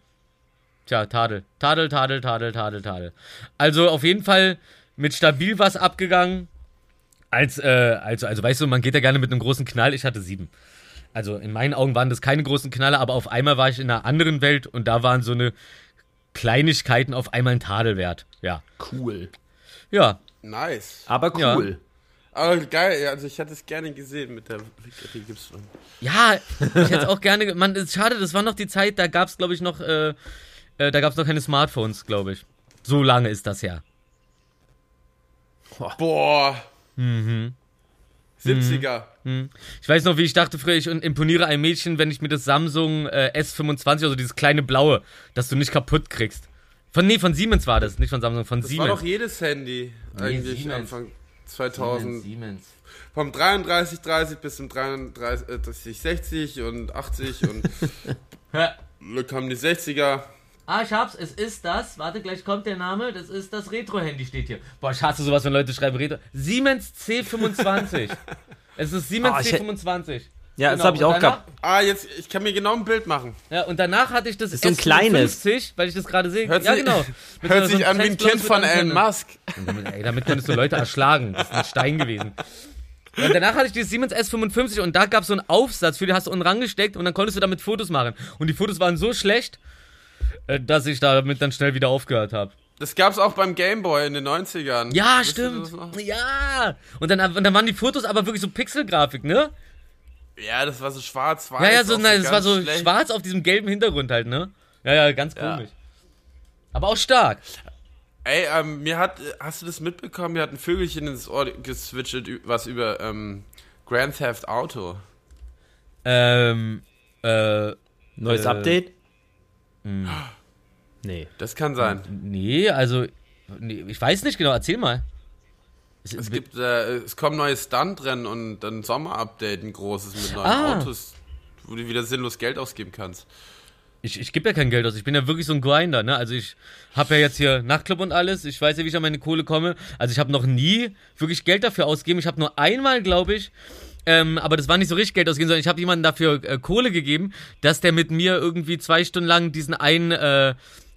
Tja, Tadel. Tadel, Tadel, Tadel, Tadel, Tadel. Also auf jeden Fall mit stabil was abgegangen. Als, äh, also, also weißt du, man geht ja gerne mit einem großen Knall. Ich hatte sieben. Also in meinen Augen waren das keine großen Knaller, aber auf einmal war ich in einer anderen Welt und da waren so eine Kleinigkeiten auf einmal ein Tadelwert. Ja. Cool. Ja. Nice. Aber cool. Ja. Aber geil, also ich hätte es gerne gesehen mit der Gibson. Ja, ich hätte es auch gerne. Man, ist schade, das war noch die Zeit, da gab es, glaube ich, noch, äh, äh, da gab es noch keine Smartphones, glaube ich. So lange ist das her. Boah. Mhm. 70er. Mhm. Ich weiß noch, wie ich dachte früher, ich imponiere ein Mädchen, wenn ich mir das Samsung äh, S25, also dieses kleine blaue, das du nicht kaputt kriegst. Von, nee, von Siemens war das, nicht von Samsung, von das Siemens. Das war doch jedes Handy, eigentlich Siemens. Anfang 2000. Siemens, Siemens. Vom 3330 bis zum 3360 und 80 und Glück haben die 60er. Ah, ich hab's, es ist das. Warte, gleich kommt der Name. Das ist das Retro-Handy, steht hier. Boah, ich hasse sowas, wenn Leute schreiben Retro. Siemens C25. es ist Siemens oh, C25. Ja, genau. das habe ich auch gehabt. Ah, jetzt, ich kann mir genau ein Bild machen. Ja, und danach hatte ich das, das ist so ein kleines. 50, weil ich das gerade sehe. Hört ja, genau. Mit hört sich so an wie ein Kind von Elon Musk. Damit, ey, damit konntest du Leute erschlagen. Das ist ein Stein gewesen. Und danach hatte ich dieses Siemens S55 und da gab es so einen Aufsatz, für den hast du unten rangesteckt und dann konntest du damit Fotos machen. Und die Fotos waren so schlecht, dass ich damit dann schnell wieder aufgehört habe. Das gab's auch beim Gameboy in den 90ern. Ja, Wisst stimmt. Ja. Und dann, und dann waren die Fotos aber wirklich so Pixelgrafik, ne? Ja, das war so schwarz-weiß. Ja, ja, so, nein, das war so schlecht. schwarz auf diesem gelben Hintergrund halt, ne? Ja, ja, ganz komisch. Ja. Aber auch stark. Ey, ähm, mir hat, hast du das mitbekommen? Mir hat ein Vögelchen ins Ohr geswitcht, was über ähm, Grand Theft Auto. Ähm, äh. Neues äh, Update? Hm. Nee. Das kann sein. Nee, also, nee, ich weiß nicht genau, erzähl mal. Es, es gibt, äh, es kommen neue Stuntrennen und dann Sommer-Update, ein großes mit neuen ah. Autos, wo du wieder sinnlos Geld ausgeben kannst. Ich, ich gebe ja kein Geld aus. Ich bin ja wirklich so ein Grinder, ne? Also ich habe ja jetzt hier Nachtclub und alles. Ich weiß ja, wie ich an meine Kohle komme. Also ich habe noch nie wirklich Geld dafür ausgegeben. Ich habe nur einmal, glaube ich, Ähm, aber das war nicht so richtig Geld ausgeben, sondern ich habe jemandem dafür äh, Kohle gegeben, dass der mit mir irgendwie zwei Stunden lang diesen einen äh,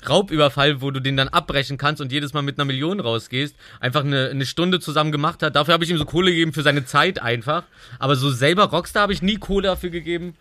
Raubüberfall, wo du den dann abbrechen kannst und jedes Mal mit einer Million rausgehst, einfach eine, eine Stunde zusammen gemacht hat. Dafür habe ich ihm so Kohle gegeben für seine Zeit einfach. Aber so selber Rockstar habe ich nie Kohle dafür gegeben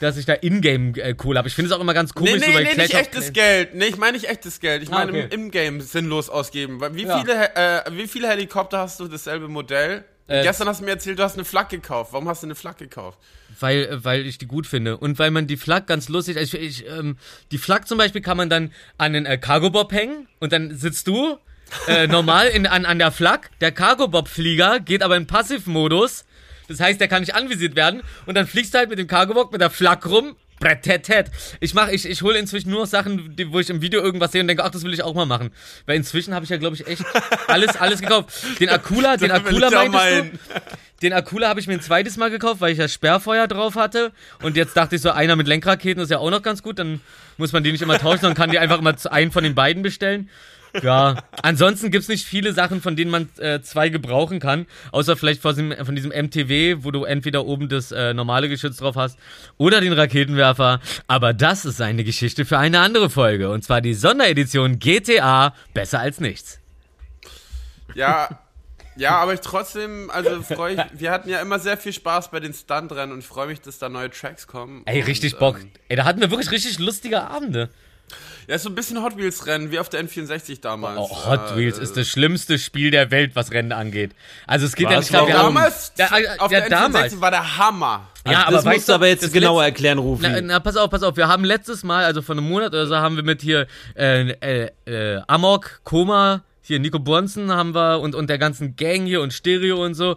dass ich da Ingame äh, Kohle habe. Ich finde es auch immer ganz komisch, nee, nee, so bei nee, Clash nicht echtes Geld. Nee, ich meine nicht echtes Geld. Ich Ah, meine okay. im, im Game sinnlos ausgeben. Wie, Ja. viele, äh, wie viele Helikopter hast du dasselbe Modell? Äh, Gestern hast du mir erzählt, du hast eine Flak gekauft. Warum hast du eine Flak gekauft? weil, äh, weil ich die gut finde. Und weil man die Flak ganz lustig, also ich, ich, ähm, die Flak zum Beispiel kann man dann an den äh, Cargo-Bob hängen und dann sitzt du äh, normal in, an, an der Flak. Der Cargo-Bob-Flieger geht aber in Passivmodus. Das heißt, der kann nicht anvisiert werden. Und dann fliegst du halt mit dem Cargo-Bob mit der Flak rum. Bretettet. Ich mach, ich, ich hole inzwischen nur Sachen, die, wo ich im Video irgendwas sehe und denke, ach, das will ich auch mal machen. Weil inzwischen habe ich ja, glaube ich, echt alles, alles gekauft. Den Akula, den Akula meintest du? Den Akula habe ich mir ein zweites Mal gekauft, weil ich ja Sperrfeuer drauf hatte. Und jetzt dachte ich so, einer mit Lenkraketen ist ja auch noch ganz gut. Dann muss man die nicht immer tauschen, sondern kann die einfach immer zu- einen von den beiden bestellen. Ja, ansonsten gibt's nicht viele Sachen, von denen man äh, zwei gebrauchen kann. Außer vielleicht von diesem, von diesem MTW, wo du entweder oben das äh, normale Geschütz drauf hast oder den Raketenwerfer. Aber das ist eine Geschichte für eine andere Folge. Und zwar die Sonderedition GTA Besser als nichts. Ja, ja, aber ich trotzdem, also freue ich, wir hatten ja immer sehr viel Spaß bei den Stuntrennen und freue mich, dass da neue Tracks kommen. Ey, und, richtig Bock. Ähm, Ey, da hatten wir wirklich richtig lustige Abende. Ja, ist so ein bisschen Hot Wheels Rennen, wie auf der N64 damals. Oh, Hot Äh, Wheels ist das schlimmste Spiel der Welt, was Rennen angeht. Also es geht ja Was? nicht, wir Warum? haben, Damals, Ja, äh, auf ja, der N64 damals. war der Hammer. ja, aber das weißt musst du aber jetzt genauer letzte- erklären, Rufi. Na, na, pass auf, pass auf. Wir haben letztes Mal, also vor einem Monat oder so, haben wir mit hier äh, äh, äh, Amok, Koma, hier Nico Bonzen haben wir und, und der ganzen Gang hier und Stereo und so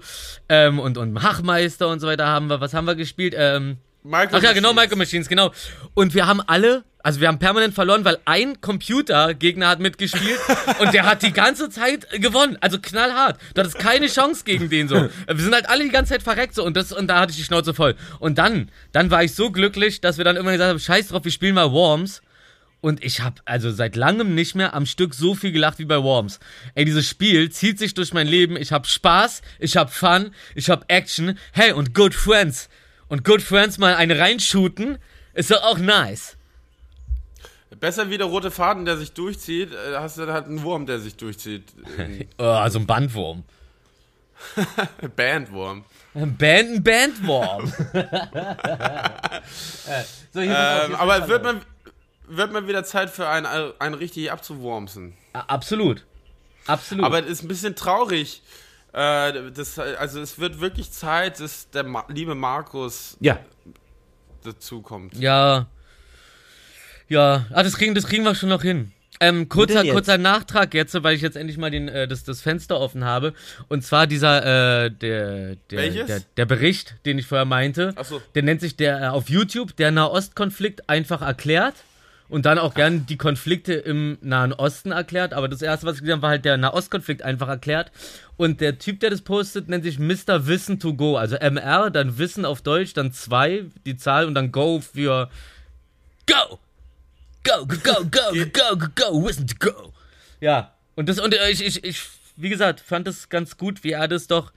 ähm, und, und Hachmeister und so weiter haben wir. Was haben wir gespielt? Ähm, Michael Ach ja, genau. Micro Machines, genau. Und wir haben alle, also wir haben permanent verloren, weil ein Computergegner hat mitgespielt und der hat die ganze Zeit gewonnen. Also knallhart. Du hattest keine Chance gegen den so. Wir sind halt alle die ganze Zeit verreckt so und das und da hatte ich die Schnauze voll. Und dann, dann war ich so glücklich, dass wir dann immer gesagt haben, scheiß drauf, wir spielen mal Worms. Und ich habe also seit langem nicht mehr am Stück so viel gelacht wie bei Worms. Ey, dieses Spiel zieht sich durch mein Leben. Ich habe Spaß, ich habe Fun, ich habe Action. Hey, und Good Friends. Und Good Friends mal eine reinshooten, ist doch auch nice. Besser wie der rote Faden, der sich durchzieht, äh, hast du halt einen Wurm, der sich durchzieht. Oh, so ein Bandwurm. Bandwurm. Ein Band, ein Bandwurm. Äh, so, Ähm, aber wird man, wird man wieder Zeit für einen, einen richtig abzuwurmsen. Absolut. Absolut. Aber es ist ein bisschen traurig. Äh, das, also es wird wirklich Zeit, dass der Ma liebe Markus ja. dazukommt. Ja. Ja, ah, das kriegen, das kriegen wir schon noch hin. Ähm, kurzer, kurzer Nachtrag jetzt, weil ich jetzt endlich mal den, äh, das, das Fenster offen habe. Und zwar dieser, äh, der, der, der, der Bericht, den ich vorher meinte. Ach so. Der nennt sich der äh, auf YouTube der Nahostkonflikt einfach erklärt. Und dann auch gern die Konflikte im Nahen Osten erklärt. Aber das erste, was ich gesehen habe, war halt der Nahostkonflikt einfach erklärt. Und der Typ, der das postet, nennt sich Mr. Wissen to Go. Also MR, dann Wissen auf Deutsch, dann 2, die Zahl und dann Go für Go! Go, go, go, go, go, go, go, Wissen to Go! Ja. Und das, und ich, ich, ich, wie gesagt, fand es ganz gut, wie er das doch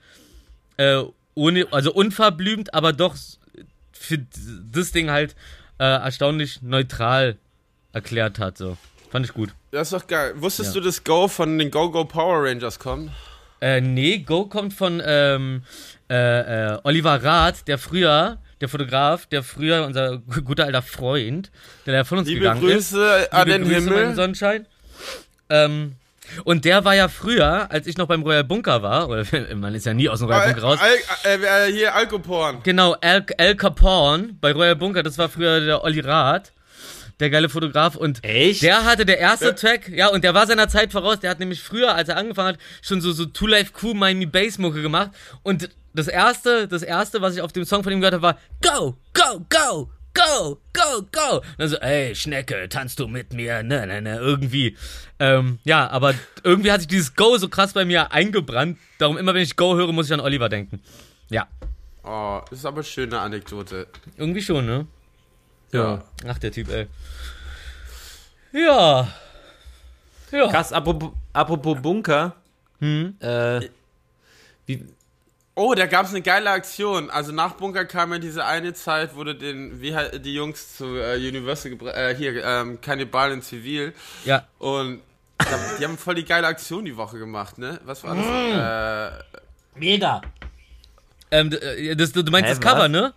äh, ohne, also unverblümt, aber doch für das Ding halt äh, erstaunlich neutral erklärt hat. So. Fand ich gut. Das ist doch geil. Wusstest Ja. du, dass Go von den Go-Go Power Rangers kommt? Äh, nee, Go kommt von ähm, äh, äh, Oliver Rath, der früher, der Fotograf, der früher unser gu- guter alter Freund, der da von uns Liebe gegangen ist. Grüße an Liebe den Grüße, mein Himmel. Sonnenschein. Ähm, und der war ja früher, als ich noch beim Royal Bunker war, oder man ist ja nie aus dem Royal Al, Bunker raus. Al, äh, äh, hier Alkoporn. Genau, Al, Al Capone bei Royal Bunker, das war früher der Olli Rath, der geile Fotograf. Und Echt? der hatte der erste Ja. Track, ja, und der war seiner Zeit voraus. Der hat nämlich früher, als er angefangen hat, schon so, so Two Life Crew Miami Bass Mucke gemacht. Und das erste, das erste, was ich auf dem Song von ihm gehört habe, war Go, go, go, go, go, go. Und dann so, ey, Schnecke, tanzt du mit mir? Ne, ne, ne, irgendwie. Ähm, ja, aber irgendwie hat sich dieses Go so krass bei mir eingebrannt. Darum immer, wenn ich Go höre, muss ich an Oliver denken. Ja, Oh, das ist aber eine schöne Anekdote. irgendwie schon, ne? Ja. Ach, der Typ, ey. Ja. Ja. Krass, apropos, apropos Bunker. Hm? Äh, wie, Oh, da gab es eine geile Aktion. Also nach Bunker kam ja diese eine Zeit, wo du den, wie halt die Jungs zu äh, Universal gebracht, äh, hier, ähm, Kannibal in Zivil. Ja. Und die haben voll die geile Aktion die Woche gemacht, ne? Was war das? Äh, Mega. Ähm, äh, das, du du meinst Hä, das Cover, was? ne?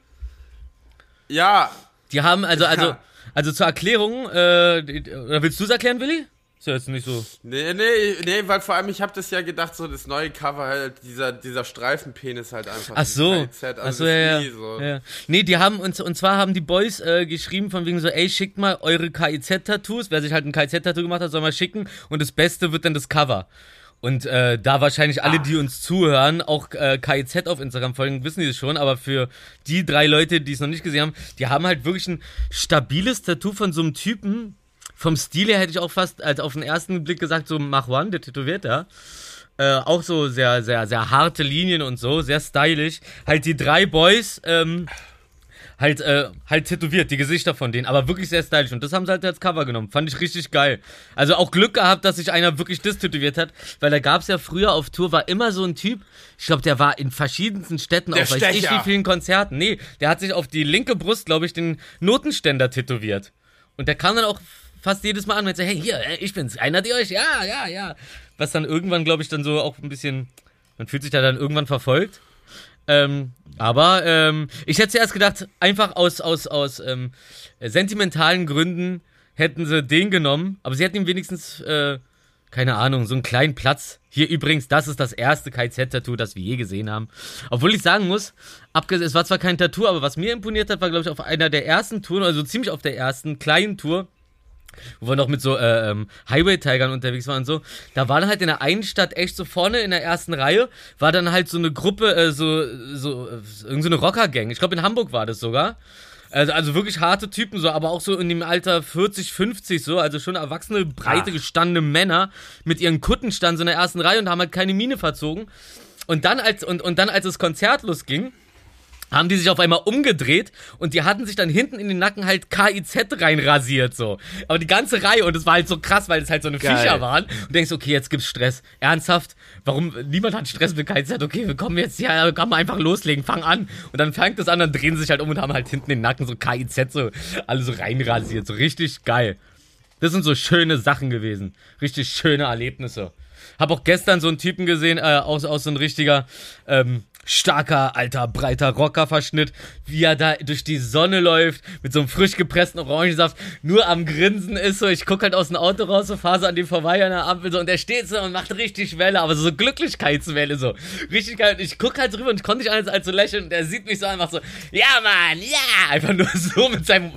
ja, Die haben, also, also, also zur Erklärung, äh, oder willst du es erklären, Willi? Ist ja jetzt nicht so. nee, nee, nee, weil vor allem ich habe das ja gedacht, so das neue Cover halt, dieser, dieser Streifenpenis halt einfach. Ach so. KZ, also Ach so, das ja, ja. so. ja. Nee, die haben uns, und zwar haben die Boys äh, geschrieben von wegen so, ey, schickt mal eure KIZ-Tattoos. Wer sich halt ein KIZ-Tattoo gemacht hat, soll mal schicken. Und das Beste wird dann das Cover. Und äh, da wahrscheinlich alle, die uns zuhören, auch äh, KIZ auf Instagram folgen, wissen die das schon. Aber für die drei Leute, die es noch nicht gesehen haben, die haben halt wirklich ein stabiles Tattoo von so einem Typen. Vom Stil her hätte ich auch fast als auf den ersten Blick gesagt, so Machuan, der tätowiert, ja. Äh, auch so sehr, sehr, sehr harte Linien und so, sehr stylisch. Halt die drei Boys, ähm, halt, äh, halt tätowiert, die Gesichter von denen, aber wirklich sehr stylisch. Und das haben sie halt als Cover genommen. Fand ich richtig geil. Also auch Glück gehabt, dass sich einer wirklich das tätowiert hat, weil da gab's ja früher auf Tour, war immer so ein Typ, ich glaube, der war in verschiedensten Städten, Der auf weiß ich wie vielen Konzerten. Nee, der hat sich auf die linke Brust, glaube ich, den Notenständer tätowiert. Und der kam dann auch fast jedes Mal an und sagte, hey, hier, äh, ich bin's, erinnert ihr euch? Ja, ja, ja. Was dann irgendwann, glaube ich, dann so auch ein bisschen, man fühlt sich da dann irgendwann verfolgt. Ähm, aber ähm, ich hätte zuerst gedacht, einfach aus, aus, aus ähm, sentimentalen Gründen hätten sie den genommen, aber sie hätten ihm wenigstens, äh, keine Ahnung, so einen kleinen Platz. Hier übrigens, das ist das erste KZ-Tattoo, das wir je gesehen haben. Obwohl ich sagen muss, es war zwar kein Tattoo, aber was mir imponiert hat, war, glaube ich, auf einer der ersten Touren, also ziemlich auf der ersten kleinen Tour, wo wir noch mit so äh, ähm, Highway-Tigern unterwegs waren und so, da war dann halt in der einen Stadt echt so vorne in der ersten Reihe, war dann halt so eine Gruppe, äh, so, so, äh, irgend so eine Rocker-Gang. Ich glaube, in Hamburg war das sogar. Also, also wirklich harte Typen so, aber auch so in dem Alter 40, 50 so, also schon erwachsene, breite, Ach. gestandene Männer mit ihren Kutten standen so in der ersten Reihe und haben halt keine Miene verzogen. Und dann, als, und, und dann, als das Konzert losging, haben die sich auf einmal umgedreht und die hatten sich dann hinten in den Nacken halt KIZ reinrasiert, so. Aber die ganze Reihe und es war halt so krass, weil es halt so eine Geil. Viecher waren. Und du denkst, okay, jetzt gibt's Stress. Ernsthaft? Warum? Niemand hat Stress mit KIZ. Okay, wir kommen jetzt, ja, kann man einfach loslegen, fang an. Und dann fängt das an, dann drehen sie sich halt um und haben halt hinten den Nacken so KIZ so, alle so reinrasiert. So richtig geil. Das sind so schöne Sachen gewesen. Richtig schöne Erlebnisse. Hab auch gestern so einen Typen gesehen, äh, aus, aus so ein richtiger, ähm, starker, alter, breiter Rockerverschnitt, wie er da durch die Sonne läuft, mit so einem frisch gepressten Orangensaft, nur am Grinsen ist so, ich guck halt aus dem Auto raus, so fahre so an dem vorbei an der Ampel so, und der steht so und macht richtig Welle, aber so, Glücklichkeitswelle so. Richtig geil. Und ich guck halt drüber und ich konnte nicht anders als so lächeln und er sieht mich so einfach so, ja Mann, ja! Einfach nur so mit seinem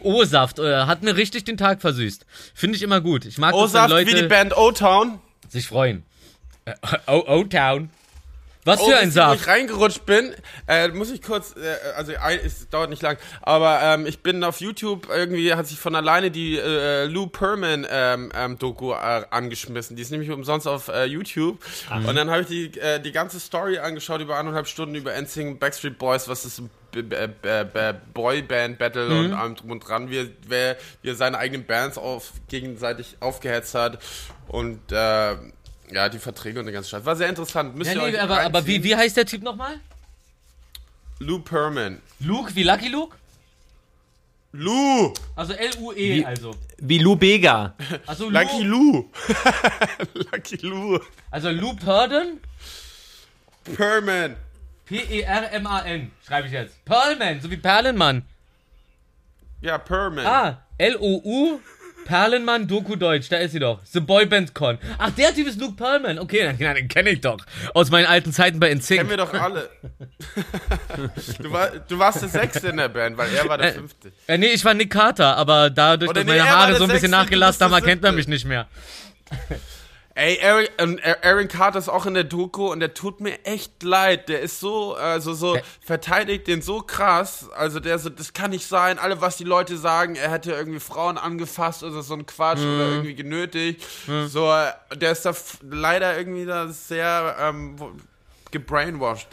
O-Saft. Äh, Hat mir richtig den Tag versüßt. Finde ich immer gut. Ich mag O-Saft Leute wie die Band O-Town. sich freuen. Äh, O-Town. Was Oh, für ein wisst ihr, wo Saft. ich reingerutscht bin, äh, muss ich kurz, äh, also ein, es dauert nicht lang, aber ähm, ich bin auf YouTube, irgendwie hat sich von alleine die äh, Lou Perman ähm, ähm, Doku äh, angeschmissen. Die ist nämlich umsonst auf äh, YouTube. Und dann habe ich die, äh, die ganze Story angeschaut über anderthalb Stunden über NSYNC Backstreet Boys, was ist B- B- B- B- Boyband Battle und allem drum und dran, wie, er- wer, wie er seine eigenen Bands auf, gegenseitig aufgehetzt hat und äh, ja, die Verträge und den ganzen Scheiß. War sehr interessant. Müsst Ja, ihr nee, euch aber, aber wie, wie heißt der Typ nochmal? Lou Perman. Luke, wie Lucky Luke? Lou! Also L-U-E, Wie- also. Wie Lou Bega. Also Lucky Lou, Lou! Lucky Lou! also Lou Purden, Perman! P-E-R-M-A-N, schreibe ich jetzt. Perlman, so wie Perlenmann. Ja, Perman. Ah, L-O-U, Perlenmann, Doku Deutsch, da ist sie doch. The Boyband Con. Ach, der Typ ist Luke Perlman. Okay, dann, ja, den kenne ich doch. Aus meinen alten Zeiten bei Kennen NSYNC. wir doch alle. du, war, du warst der Sechste in der Band, weil er war der Äh, Fünfte. Äh, nee, ich war Nick Carter, aber dadurch, Oder dass nee, meine Haare so ein bisschen nachgelassen haben, erkennt man mich nicht mehr. Ey, Aaron, ähm, Aaron Carter ist auch in der Doku und der tut mir echt leid. Der ist so, also so, Der- verteidigt den so krass. Also der so, das kann nicht sein. Alle, was die Leute sagen, er hätte irgendwie Frauen angefasst oder so ein Quatsch Mhm. oder irgendwie genötigt. So, äh, der ist da leider irgendwie da sehr ähm, gebrainwashed.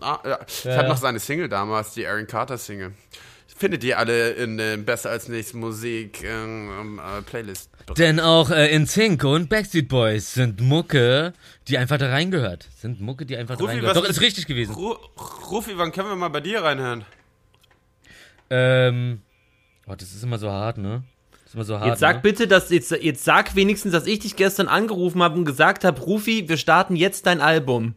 Ah, ja. Ich Ja, ja. noch seine Single damals, die Aaron Carter Single. findet ihr alle in äh, Besser als nichts Musik ähm, äh, Playlist. Denn auch äh, in Sync und Backstreet Boys sind Mucke, die einfach da reingehört. Sind Mucke, die einfach Rufi, da reingehört. was Doch, ist- ist richtig gewesen. Ru Rufi, wann können wir mal bei dir reinhören? Ähm, oh, das ist immer so hart, ne? Das ist immer so hart. Jetzt sag ne? bitte, dass jetzt, jetzt sag wenigstens, dass ich dich gestern angerufen habe und gesagt habe, Rufi, wir starten jetzt dein Album.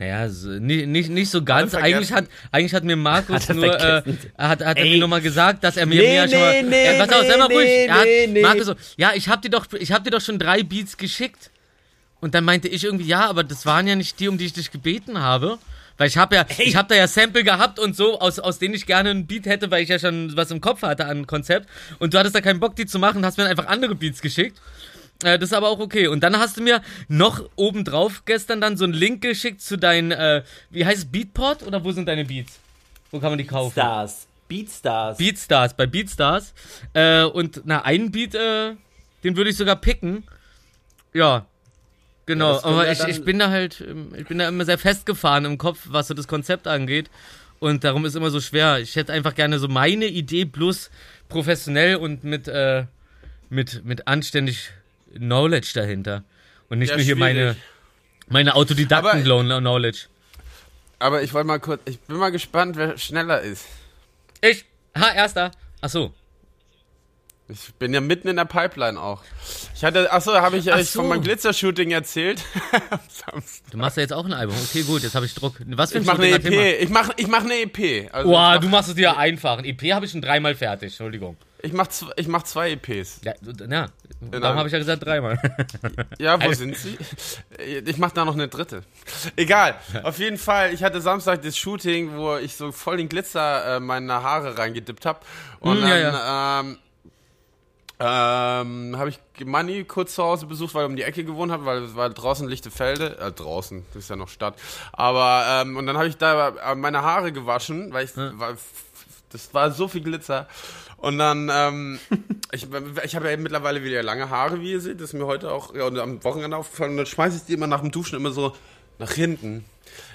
Naja, so, nicht, nicht, nicht so ganz. Er Eigentlich hat, eigentlich hat mir Markus Hat er nur, äh, er hat, hat er Ey. mir nur mal gesagt, dass er mir, Nee, mir schon mal, nee, nee, äh, pass auf, sei mal nee, ruhig. nee, er hat, nee, nee. Markus so, ja, ich hab dir doch, ich hab dir doch schon drei Beats geschickt. Und dann meinte ich irgendwie, ja, aber das waren ja nicht die, um die ich dich gebeten habe. Weil ich habe ja, ich habe da ja Sample gehabt und so, aus, aus denen ich gerne einen Beat hätte, weil ich ja schon was im Kopf hatte an einem Konzept. Und du hattest da keinen Bock, die zu machen, hast mir dann einfach andere Beats geschickt. Äh, das ist aber auch okay. Und dann hast du mir noch obendrauf gestern dann so einen Link geschickt zu deinen, äh, wie heißt es, Beatport? Oder wo sind deine Beats? Wo kann man die kaufen? Stars. Beatstars. Beatstars, bei Beatstars. Äh, und na, einen Beat, äh, den würde ich sogar picken. Ja. Genau, Ja, aber ich, ich bin da halt, ähm, ich bin da immer sehr festgefahren im Kopf, was so das Konzept angeht. Und darum ist immer so schwer. Ich hätte einfach gerne so meine Idee plus professionell und mit, äh, mit, mit anständig Knowledge dahinter. Und nicht Ja, nur hier meine, schwierig. meine Autodidakten-Knowledge. Aber ich wollte mal kurz, ich bin mal gespannt, wer schneller ist. Ich, ha, erster. Ach so. Ich bin ja mitten in der Pipeline auch. Ich hatte, achso, habe ich euch so. von meinem Glitzer-Shooting erzählt? Am Samstag. Du machst ja jetzt auch ein Album. Okay, gut, jetzt habe ich Druck. Was für ein ich mache eine. Ich mache ich mach eine EP. Also Boah, ich du mach, machst es dir einfach. Ein EP habe ich schon dreimal fertig. Entschuldigung. ich mach, zw- ich mach zwei EPs. Ja, ja darum habe ich ja gesagt dreimal. Ja, wo sind sie? Ich mache da noch eine dritte. Egal. Auf jeden Fall, ich hatte Samstag das Shooting, wo ich so voll den Glitzer äh, meine Haare reingedippt habe. Und Mm, ja, dann ähm, ähm, habe ich Manni kurz zu Hause besucht, weil er um die Ecke gewohnt hat, weil es war draußen Lichtefelde. Äh, draußen, das ist ja noch Stadt. Aber, ähm, und dann habe ich da äh, meine Haare gewaschen, weil ich, war, das war so viel Glitzer. Und dann, ähm, ich, ich habe ja mittlerweile wieder lange Haare, wie ihr seht. Das ist mir heute auch ja, und am Wochenende aufgefallen. Und dann schmeiße ich die immer nach dem Duschen immer so nach hinten.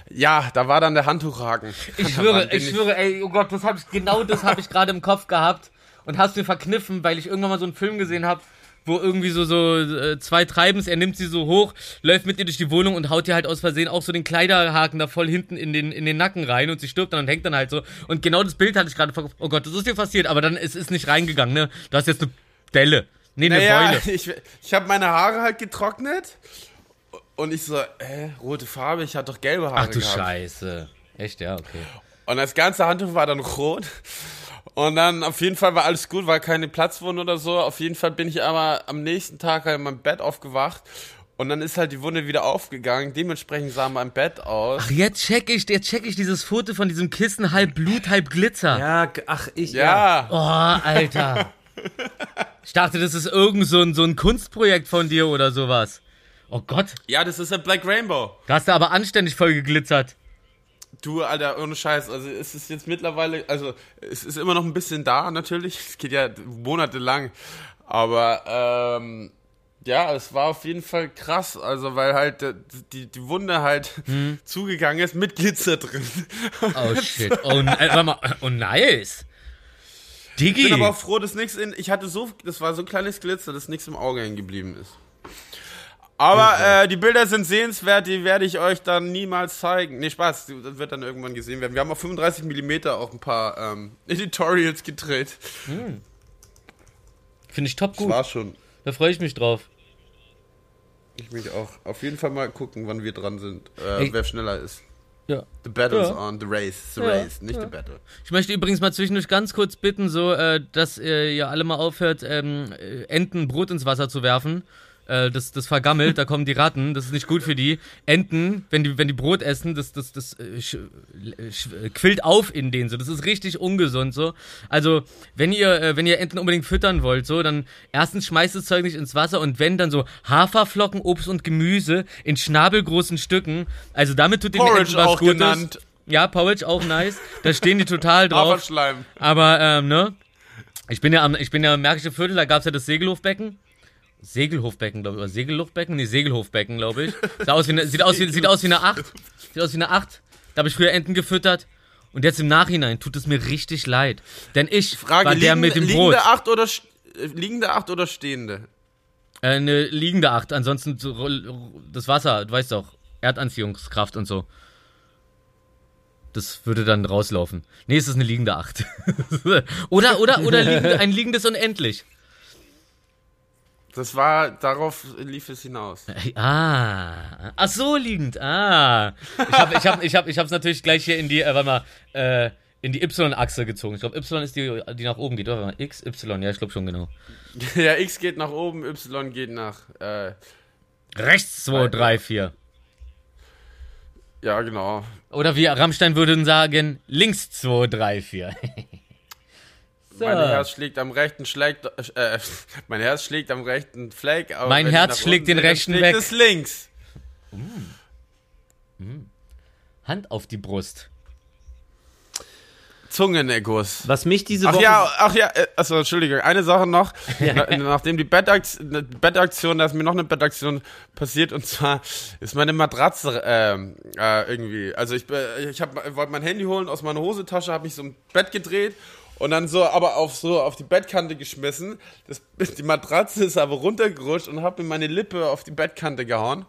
Ja, da war dann der Handtuchhaken. Ich schwöre, ich schwöre, ey, oh Gott, das hab ich, genau das habe ich gerade im Kopf gehabt und hast mir verkniffen, weil ich irgendwann mal so einen Film gesehen habe, wo irgendwie so, so äh, zwei Treibens, er nimmt sie so hoch, läuft mit ihr durch die Wohnung und haut ihr halt aus Versehen auch so den Kleiderhaken da voll hinten in den, in den Nacken rein und sie stirbt dann und hängt dann halt so. Und genau das Bild hatte ich gerade vor Oh Gott, das ist dir passiert, aber dann ist es nicht reingegangen, ne? Du hast jetzt eine Delle. Nee, eine Naja, Beule. ich, ich habe meine Haare halt getrocknet. Und ich so, äh, rote Farbe, ich hatte doch gelbe Haare Ach du gehabt. Scheiße. Echt, ja, okay. Und das ganze Handtuch war dann rot. Und dann auf jeden Fall war alles gut, war keine Platzwunde oder so. Auf jeden Fall bin ich aber am nächsten Tag halt in meinem Bett aufgewacht. Und dann ist halt die Wunde wieder aufgegangen. Dementsprechend sah mein Bett aus. Ach, jetzt check ich, jetzt check ich dieses Foto von diesem Kissen, halb Blut, halb Glitzer. Ja, ach, ich, ja. Ja, Oh, Alter. Ich dachte, das ist irgend so ein, so ein Kunstprojekt von dir oder sowas. Oh Gott, ja, das ist ein Black Rainbow. da hast du aber anständig voll geglitzert. Du, Alter, ohne Scheiß. Also es ist jetzt mittlerweile, also es ist immer noch ein bisschen da natürlich. Es geht ja monatelang. Aber ähm, ja, es war auf jeden Fall krass. Also weil halt äh, die, die Wunde halt zugegangen ist mit Glitzer drin. Oh shit. Oh, äh, warte mal. oh nice. Digi. Ich bin aber auch froh, dass nichts in. Ich hatte so, das war so ein kleines Glitzer, dass nichts im Auge hängen geblieben ist. Aber äh, die Bilder sind sehenswert, die werde ich euch dann niemals zeigen. Nee, Spaß, das wird dann irgendwann gesehen werden. Wir haben auf 35 mm auch ein paar ähm, Editorials gedreht. Finde ich top Das gut. war schon. Da freue ich mich drauf. Ich mich auch. Auf jeden Fall mal gucken, wann wir dran sind. Äh, Ey. wer schneller ist. Ja. The battle's Ja. on, the race, the Ja, race, nicht the battle. Ich möchte übrigens mal zwischendurch ganz kurz bitten, so, äh, dass ihr alle mal aufhört, ähm, äh, Enten Brot ins Wasser zu werfen. Äh, das, das vergammelt, da kommen die Ratten, das ist nicht gut für die. Enten, wenn die, wenn die Brot essen, das, das, das äh, sch, äh, sch, äh, quillt auf in denen so. Das ist richtig ungesund so. Also, wenn ihr, äh, wenn ihr Enten unbedingt füttern wollt, so, dann erstens schmeißt das Zeug nicht ins Wasser und wenn dann so Haferflocken, Obst und Gemüse in schnabelgroßen Stücken. Also damit tut den Porridge Enten was auch Gutes. genannt. Ja, Porridge auch nice. Da stehen die total drauf. Haferschleim. Aber, ähm, ne? Ich bin ja am, ich bin ja im Märkische Viertel, da gab's ja das Segelhofbecken. Segelhofbecken, glaube ich, oder Segelluftbecken? Nee, Segelhofbecken, glaube ich. Sieht aus, wie eine, sieht, aus wie, sieht aus wie eine Acht. Sieht aus wie eine Acht. Da habe ich früher Enten gefüttert. Und jetzt im Nachhinein tut es mir richtig leid. Denn ich Frage, war der liegende, mit dem liegende Brot. Acht oder, st- äh, liegende Acht oder stehende? Äh, eine liegende Acht. Ansonsten so- das Wasser, du weißt doch, Erdanziehungskraft und so. Das würde dann rauslaufen. Nee, es ist eine liegende Acht. oder oder, oder liegende, ein liegendes Unendlich. Das war, darauf lief es hinaus. Ah, ach so liegend. Ah, ich habe ich hab, ich hab, ich hab's natürlich gleich hier in die, äh, warte mal, äh, in die Y-Achse gezogen. Ich glaube, Y ist die, die nach oben geht. Oder? X, Y, ja, ich glaube schon genau. Ja, X geht nach oben, Y geht nach, äh, Rechts 2, 3, 4. ja, genau. Oder wie Rammstein würden sagen, links 2, 3, 4. so. Mein Herz schlägt am rechten schlägt, äh, mein Herz schlägt am rechten Fleck. aber Mein Herz schlägt den rechten schlägt weg. es links. Hand auf die Brust. Zungeneguss. Was mich diese Ach Woche. ja, ach ja, äh, achso, Entschuldigung, eine Sache noch. Na, nachdem die Bettaktion, Bettaktion, da ist mir noch eine Bettaktion passiert und zwar ist meine Matratze ähm, äh, irgendwie, also ich, äh, ich hab, wollte mein Handy holen aus meiner Hosentasche, habe mich so im Bett gedreht und dann so, aber auf so auf die Bettkante geschmissen. Das, die Matratze ist aber runtergerutscht und habe mir meine Lippe auf die Bettkante gehauen.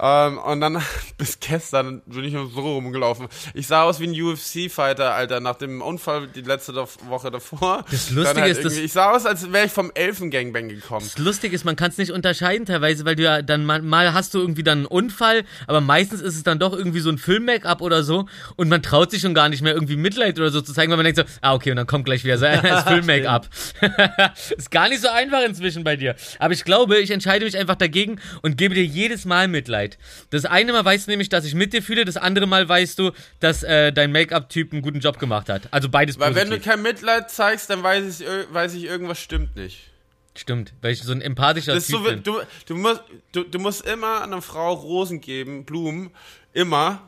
Ähm, und dann bis gestern bin ich nur so rumgelaufen. Ich sah aus wie ein UFC-Fighter, Alter, nach dem Unfall die letzte Woche davor. Das Lustige halt ist, irgendwie- ich sah aus, als wäre ich vom Elfengangbang gekommen. Das Lustige ist, man kann es nicht unterscheiden teilweise, weil du ja dann mal, mal hast du irgendwie dann einen Unfall, aber meistens ist es dann doch irgendwie so ein Film-Make-up oder so und man traut sich schon gar nicht mehr irgendwie Mitleid oder so zu zeigen, weil man denkt so, ah okay, und dann kommt gleich wieder sein Film-Make-up. ist gar nicht so einfach inzwischen bei dir. Aber ich glaube, ich entscheide mich einfach dagegen und gebe dir jedes Mal Mitleid. Das eine Mal weißt du nämlich, dass ich mit dir fühle, das andere Mal weißt du, dass äh, dein Make-up-Typ einen guten Job gemacht hat. Also beides Weil wenn positiv. du kein Mitleid zeigst, dann weiß ich, ir- weiß ich irgendwas stimmt nicht. Stimmt, weil ich so ein empathischer Das ist Typ so, bin. du, du, musst, du, du musst immer einer Frau Rosen geben, Blumen, immer,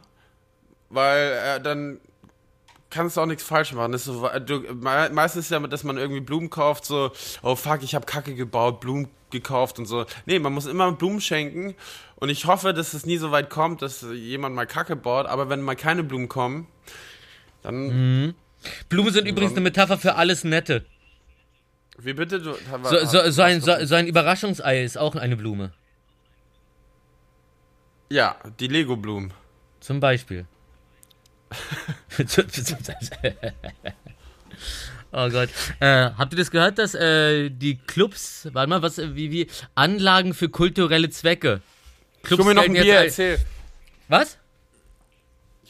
weil äh, dann kannst du auch nichts falsch machen. Das ist so, du, me- meistens ist ja, dass man irgendwie Blumen kauft, so, oh fuck, ich habe Kacke gebaut, Blumen gekauft und so. Nee, man muss immer Blumen schenken und ich hoffe, dass es nie so weit kommt, dass jemand mal Kacke baut, aber wenn mal keine Blumen kommen, dann, Blumen sind übrigens eine Metapher für alles Nette. wie bitte? Du, So, so, so, ein, so, so ein Überraschungsei ist auch eine Blume. ja, die Lego-Blumen. Zum Beispiel. oh Gott. Äh, habt ihr das gehört, dass äh, die Clubs, warte mal, was, wie, wie, Anlagen für kulturelle Zwecke. Clubs mir noch ein Bier, erzähl. Was?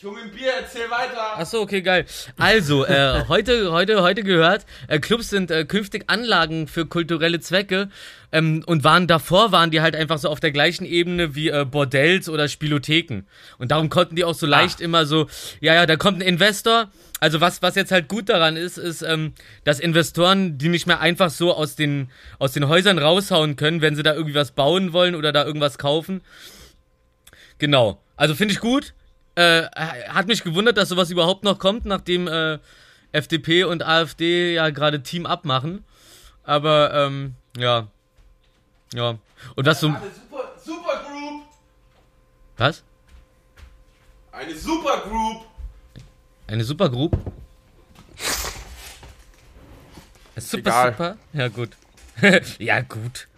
Ein Bier, erzähl weiter. Ach so, okay, geil. Also, äh, heute, heute, heute gehört, äh, Clubs sind äh, künftig Anlagen für kulturelle Zwecke ähm, und waren davor, waren die halt einfach so auf der gleichen Ebene wie äh, Bordells oder Spielotheken. Und darum konnten die auch so leicht immer so, ja, ja, da kommt ein Investor. Also was, was jetzt halt gut daran ist, ist, ähm, dass Investoren die nicht mehr einfach so aus den, aus den Häusern raushauen können, wenn sie da irgendwie was bauen wollen oder da irgendwas kaufen. Genau. Also finde ich gut. Äh, hat mich gewundert, dass sowas überhaupt noch kommt, nachdem äh, FDP und AfD ja gerade Team abmachen. Aber ähm, ja. Ja. Und was so. Eine super, super Group. Was? Eine super Group. Eine Supergroup? Super, Egal. super? Ja, gut. ja, gut.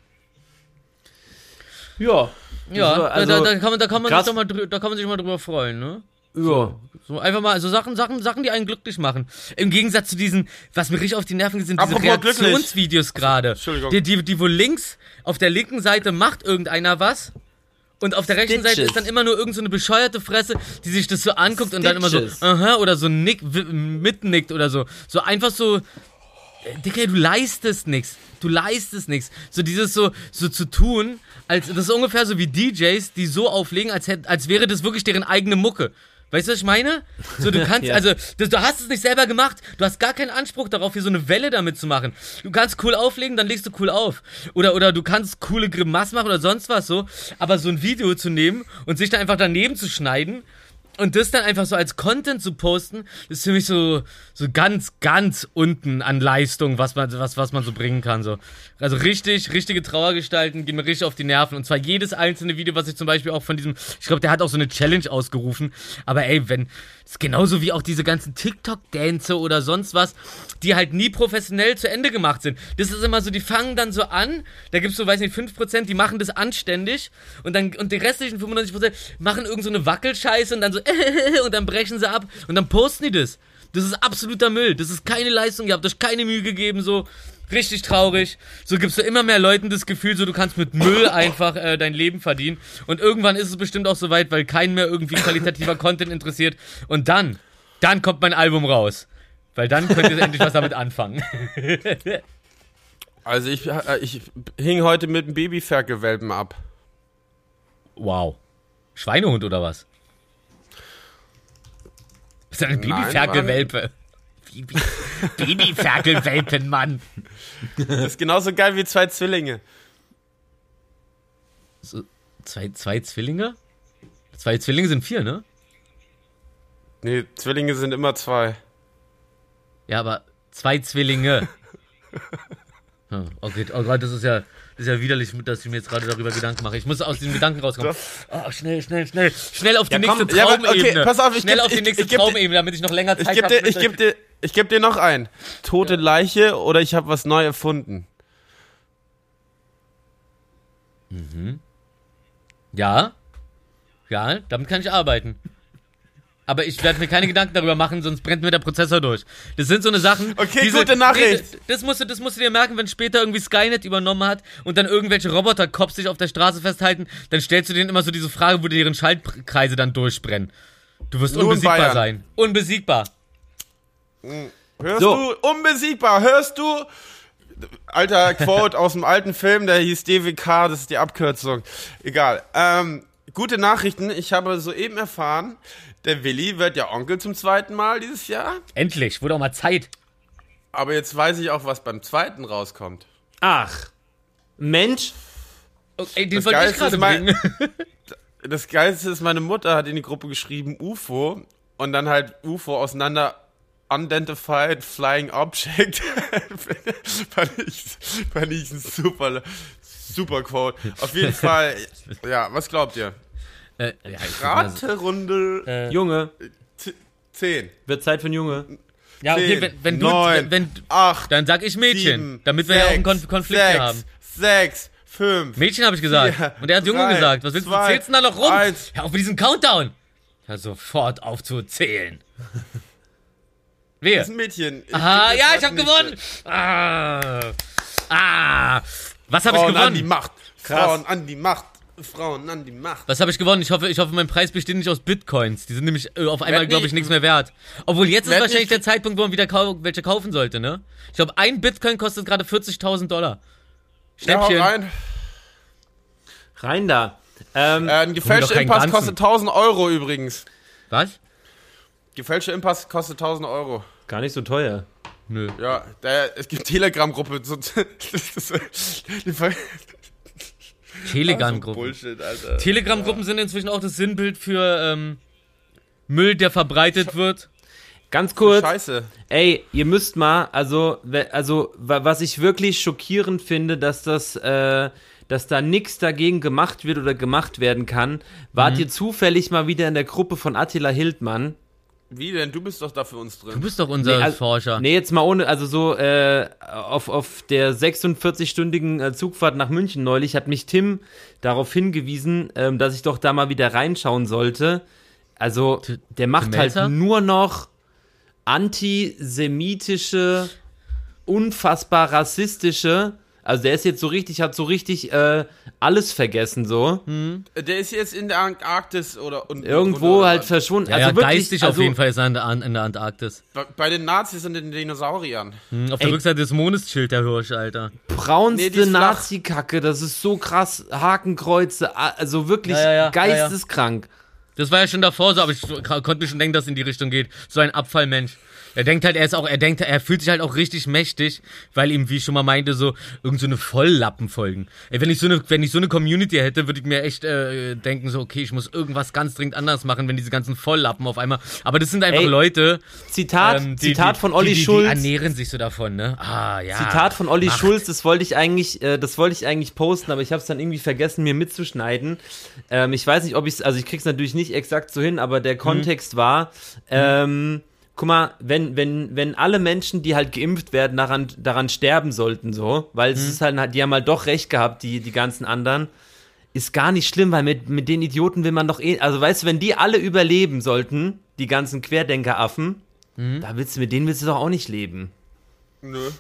Ja. Ja, So, also, da, da, kann man, da, kann man sich doch mal da kann man sich mal drüber freuen, ne? Ja. So einfach mal, so Sachen, Sachen, Sachen, die einen glücklich machen. Im Gegensatz zu diesen, was mir richtig auf die Nerven geht, sind diese Apropos. Reaktionsvideos gerade. Entschuldigung. Die, die, die, wo links, auf der linken Seite macht irgendeiner was. Und auf der rechten Seite Stitches. ist dann immer nur irgend so eine bescheuerte Fresse, die sich das so anguckt und dann immer so, Stitches. aha, oder so nick, mitnickt oder so. So einfach so, äh, Dicker, du leistest nichts. Du leistest nichts. So dieses so, so zu tun, als, das ist ungefähr so wie DJs, die so auflegen, als, hätt, als wäre das wirklich deren eigene Mucke. Weißt du, was ich meine? So, du kannst, Ja. also, du, du hast es nicht selber gemacht. Du hast gar keinen Anspruch darauf, hier so eine Welle damit zu machen. Du kannst cool auflegen, dann legst du cool auf. Oder, oder du kannst coole Grimassen machen oder sonst was so. Aber so ein Video zu nehmen und sich dann einfach daneben zu schneiden und das dann einfach so als Content zu posten, ist für mich so, so ganz, ganz unten an Leistung, was man, was, was man so bringen kann. So. Also richtig, richtige Trauergestalten gehen mir richtig auf die Nerven. Und zwar jedes einzelne Video, was ich zum Beispiel auch von diesem, ich glaube, der hat auch so eine Challenge ausgerufen. Aber ey, wenn, Das ist genauso wie auch diese ganzen TikTok-Dänze oder sonst was, die halt nie professionell zu Ende gemacht sind. Das ist immer so, die fangen dann so an, da gibt's so, weiß nicht, 5%, die machen das anständig und dann, und die restlichen 95% machen irgend so eine Wackelscheiße und dann so, und dann brechen sie ab und dann posten die das. Das ist absoluter Müll. Das ist keine Leistung. Ihr habt euch keine Mühe gegeben, so. Richtig traurig. So gibst du immer mehr Leuten das Gefühl, so du kannst mit Müll einfach äh, dein Leben verdienen. Und irgendwann ist es bestimmt auch soweit, weil keinen mehr irgendwie qualitativer Content interessiert. Und dann, dann kommt mein Album raus. Weil dann könnt ihr endlich was damit anfangen. also ich, äh, ich hing heute mit einem Babyferkelwelpen ab. Wow. Schweinehund oder was? Das ist eine Babyferkelwelpe. Baby, Babyferkelwelpen, Mann. Das ist genauso geil wie zwei Zwillinge. So, zwei, zwei Zwillinge? Zwei Zwillinge sind vier, ne? Nee, Zwillinge sind immer zwei. Ja, aber zwei Zwillinge. Hm, okay, oh Gott, das ist ja, das ist ja widerlich, dass ich mir jetzt gerade darüber Gedanken mache. Ich muss aus den Gedanken rauskommen. Oh, schnell, schnell, schnell. Schnell auf die ja, nächste komm, Traumebene. Ja, okay, pass auf, ich schnell geb, auf die nächste ich, ich Traumebene, damit ich noch länger Zeit habe. Ich gebe dir, ich geb dir noch ein. Tote ja. Leiche oder ich habe was neu erfunden. Mhm. Ja. Ja, damit kann ich arbeiten. Aber ich werde mir keine Gedanken darüber machen, sonst brennt mir der Prozessor durch. Das sind so eine Sachen. Okay, diese, gute Nachricht. Nee, das, musst du, das musst du dir merken, wenn später irgendwie Skynet übernommen hat und dann irgendwelche Roboter-Cops sich auf der Straße festhalten, dann stellst du denen immer so diese Frage, wo deren Schaltkreise dann durchbrennen. Du wirst Nur unbesiegbar sein. Unbesiegbar. Hm. Hörst so. du? Unbesiegbar. Hörst du? Alter Quote aus dem alten Film, der hieß DWK, das ist die Abkürzung. Egal. Ähm, gute Nachrichten. Ich habe soeben erfahren, der Willi wird ja Onkel zum zweiten Mal dieses Jahr. Endlich, wurde auch mal Zeit. Aber jetzt weiß ich auch, was beim zweiten rauskommt. Ach, Mensch. Oh, ey, den wollte ich gerade bringen. das Geilste ist, meine Mutter hat in die Gruppe geschrieben UFO und dann halt UFO auseinander Unidentified Flying Object. fand, ich, fand ich ein super, super Quote. Auf jeden Fall, ja, was glaubt ihr? Äh, ja, Raterunde. Äh, Junge. Zehn. Wird Zeit für ein Junge. Ja, okay, wenn, wenn du, neun, wenn, acht, dann sag ich Mädchen, sieben, damit wir sechs, ja auch einen Konf Konflikt sechs, haben. Sechs, fünf. Mädchen habe ich gesagt. Vier, Und er hat Junge gesagt. Was willst zwei, du? Zählst du da noch rum? Eins. Hör auf mit diesem Countdown. Hör sofort auf zu zählen. Wer? Das ist ein Mädchen. Ich Aha, ja, ich habe gewonnen. Ah. ah. Was habe ich gewonnen? an die Macht. Krass. Frauen an die Macht. Frauen an die Macht. Was habe ich gewonnen? Ich hoffe, ich hoffe, mein Preis besteht nicht aus Bitcoins. Die sind nämlich äh, auf einmal, glaube ich, nichts mehr wert. Obwohl jetzt ist wahrscheinlich der Zeitpunkt, wo man wieder kau welche kaufen sollte, ne? Ich glaube, ein Bitcoin kostet gerade 40.000 Dollar. Schnäppchen. Ja, rein. Rein da. Ähm, äh, ein gefälschter Impass kostet 1000 Euro übrigens. Was? Gefälschter Impass kostet 1000 Euro. Gar nicht so teuer. Nö. Ja, der, es gibt Telegram-Gruppe. So, Telegram-Gruppen. Also Telegram-Gruppen sind inzwischen auch das Sinnbild für ähm, Müll, der verbreitet wird. Ganz kurz. Scheiße. Ey, ihr müsst mal, also, also, was ich wirklich schockierend finde, dass das, äh, dass da nichts dagegen gemacht wird oder gemacht werden kann. Wart mhm. ihr zufällig mal wieder in der Gruppe von Attila Hildmann? Wie denn? Du bist doch da für uns drin. Du bist doch unser nee, also, Forscher. Nee, jetzt mal ohne, also so äh, auf, auf der 46-stündigen äh, Zugfahrt nach München neulich hat mich Tim darauf hingewiesen, ähm, dass ich doch da mal wieder reinschauen sollte. Also, der macht halt nur noch antisemitische, unfassbar rassistische also der ist jetzt so richtig, hat so richtig äh, alles vergessen so. Hm. Der ist jetzt in der Antarktis oder und, irgendwo oder, halt verschwunden. Ja, also ja, wirklich, geistig also, auf jeden Fall ist er in der, in der Antarktis. Bei, bei, den Nazis und den Dinosauriern. Hm, auf der Ey, Rückseite des Mondes chillt der Hirsch, Alter. Braunste nee, Nazi-Kacke, das ist so krass. Hakenkreuze, also wirklich ja, ja, geisteskrank. Das war ja schon davor so, aber ich konnte mir schon denken, dass es in die Richtung geht. So ein Abfallmensch. Er denkt halt, er ist auch, er denkt, er fühlt sich halt auch richtig mächtig, weil ihm, wie ich schon mal meinte, so irgend so eine Volllappen folgen. Ey, wenn ich so eine, wenn ich so eine Community hätte, würde ich mir echt äh, denken, so, okay, ich muss irgendwas ganz dringend anders machen, wenn diese ganzen Volllappen auf einmal. Aber das sind einfach Ey, Leute. Zitat, ähm, die, Zitat von Olli die, die, Schulz. Die ernähren sich so davon, ne? Ah, ja. Zitat von Olli Macht. Schulz, das wollte ich eigentlich, äh, das wollte ich eigentlich posten, aber ich habe es dann irgendwie vergessen, mir mitzuschneiden. Ähm, ich weiß nicht, ob ich also ich krieg's natürlich nicht exakt so hin, aber der Kontext mhm. war, ähm, guck mal, wenn, wenn, wenn alle Menschen, die halt geimpft werden, daran, daran sterben sollten, so, weil es mhm. ist halt, die haben halt doch recht gehabt, die, die ganzen anderen, ist gar nicht schlimm, weil mit, mit den Idioten will man doch eh, also weißt du, wenn die alle überleben sollten, die ganzen Querdenkeraffen, mhm. da willst du, mit denen willst du doch auch nicht leben. Nö.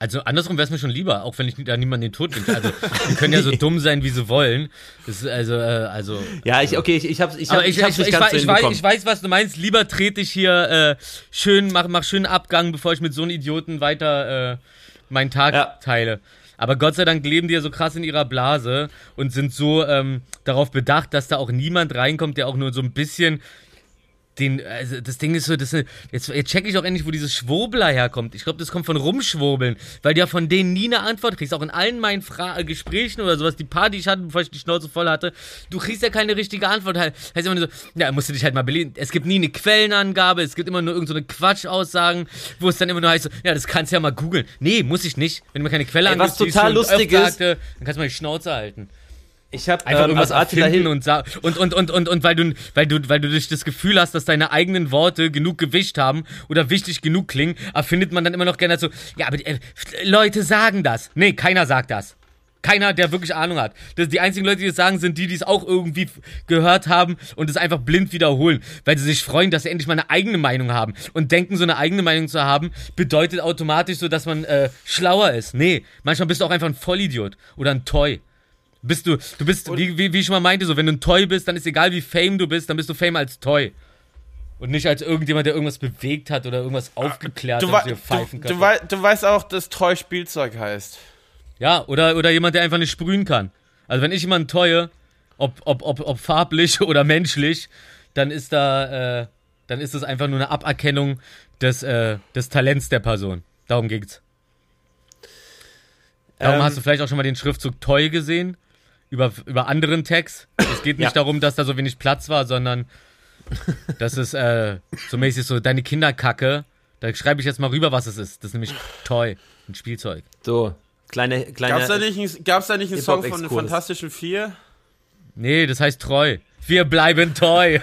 Also andersrum wäre es mir schon lieber, auch wenn ich da niemanden den Tod wünsche. Also die können ja so dumm sein, wie sie wollen. Das ist also, äh, also. Ja, ich, okay, ich, ich hab's, ich, hab, ich, ich, hab's ich, nicht ganz ich, weiß, ich weiß, was du meinst. Lieber trete ich hier äh, schön, mach, mach schönen Abgang, bevor ich mit so einem Idioten weiter äh, meinen Tag ja. teile. Aber Gott sei Dank leben die ja so krass in ihrer Blase und sind so ähm, darauf bedacht, dass da auch niemand reinkommt, der auch nur so ein bisschen den, also das Ding ist so, das, jetzt, jetzt check ich auch endlich, wo dieses Schwurbler herkommt. Ich glaube, das kommt von Rumschwurbeln, weil du ja von denen nie eine Antwort kriegst. Auch in allen meinen Fra äh, Gesprächen oder sowas, die die ich hatte, bevor ich die Schnauze voll hatte, du kriegst ja keine richtige Antwort. Heißt immer nur so, ja, musst du dich halt mal belegen. Es gibt nie eine Quellenangabe, es gibt immer nur irgendeine so Quatschaussagen, wo es dann immer nur heißt, so, ja, das kannst du ja mal googeln. Nee, muss ich nicht. Wenn du mir keine Quelle angibst, was total lustig ist, dann kannst du mal die Schnauze halten. Ich habe einfach ähm, irgendwas also erfinden und, und und und und und weil du weil du weil du durch das Gefühl hast, dass deine eigenen Worte genug Gewicht haben oder wichtig genug klingen, erfindet man dann immer noch gerne so, ja, aber äh, Leute sagen das. Nee, keiner sagt das. Keiner, der wirklich Ahnung hat. Das, die einzigen Leute, die das sagen, sind die, die es auch irgendwie gehört haben und es einfach blind wiederholen, weil sie sich freuen, dass sie endlich mal eine eigene Meinung haben und denken, so eine eigene Meinung zu haben, bedeutet automatisch so, dass man äh, schlauer ist. Nee, manchmal bist du auch einfach ein Vollidiot oder ein Toy. Bist du, du bist, wie, wie, wie ich schon mal meinte, so, wenn du ein Toy bist, dann ist egal, wie Fame du bist, dann bist du Fame als Toy. Und nicht als irgendjemand, der irgendwas bewegt hat oder irgendwas ah, aufgeklärt du, hat. Du, du, du, wei du weißt auch, dass Toy Spielzeug heißt. Ja, oder, oder jemand, der einfach nicht sprühen kann. Also wenn ich jemanden teue, ob, ob, ob, ob farblich oder menschlich, dann ist da, äh, dann ist das einfach nur eine Aberkennung des, äh, des Talents der Person. Darum ging's. Darum ähm, hast du vielleicht auch schon mal den Schriftzug Toy gesehen über, über anderen Tags. Es geht nicht ja. darum, dass da so wenig Platz war, sondern das ist äh, so mäßig so deine Kinderkacke. Da schreibe ich jetzt mal rüber, was es ist. Das ist nämlich Toy, ein Spielzeug. So, kleine, kleine. Gab's da nicht, ein, gab's da nicht einen Song von den Fantastischen Vier? Nee, das heißt treu. Wir bleiben treu.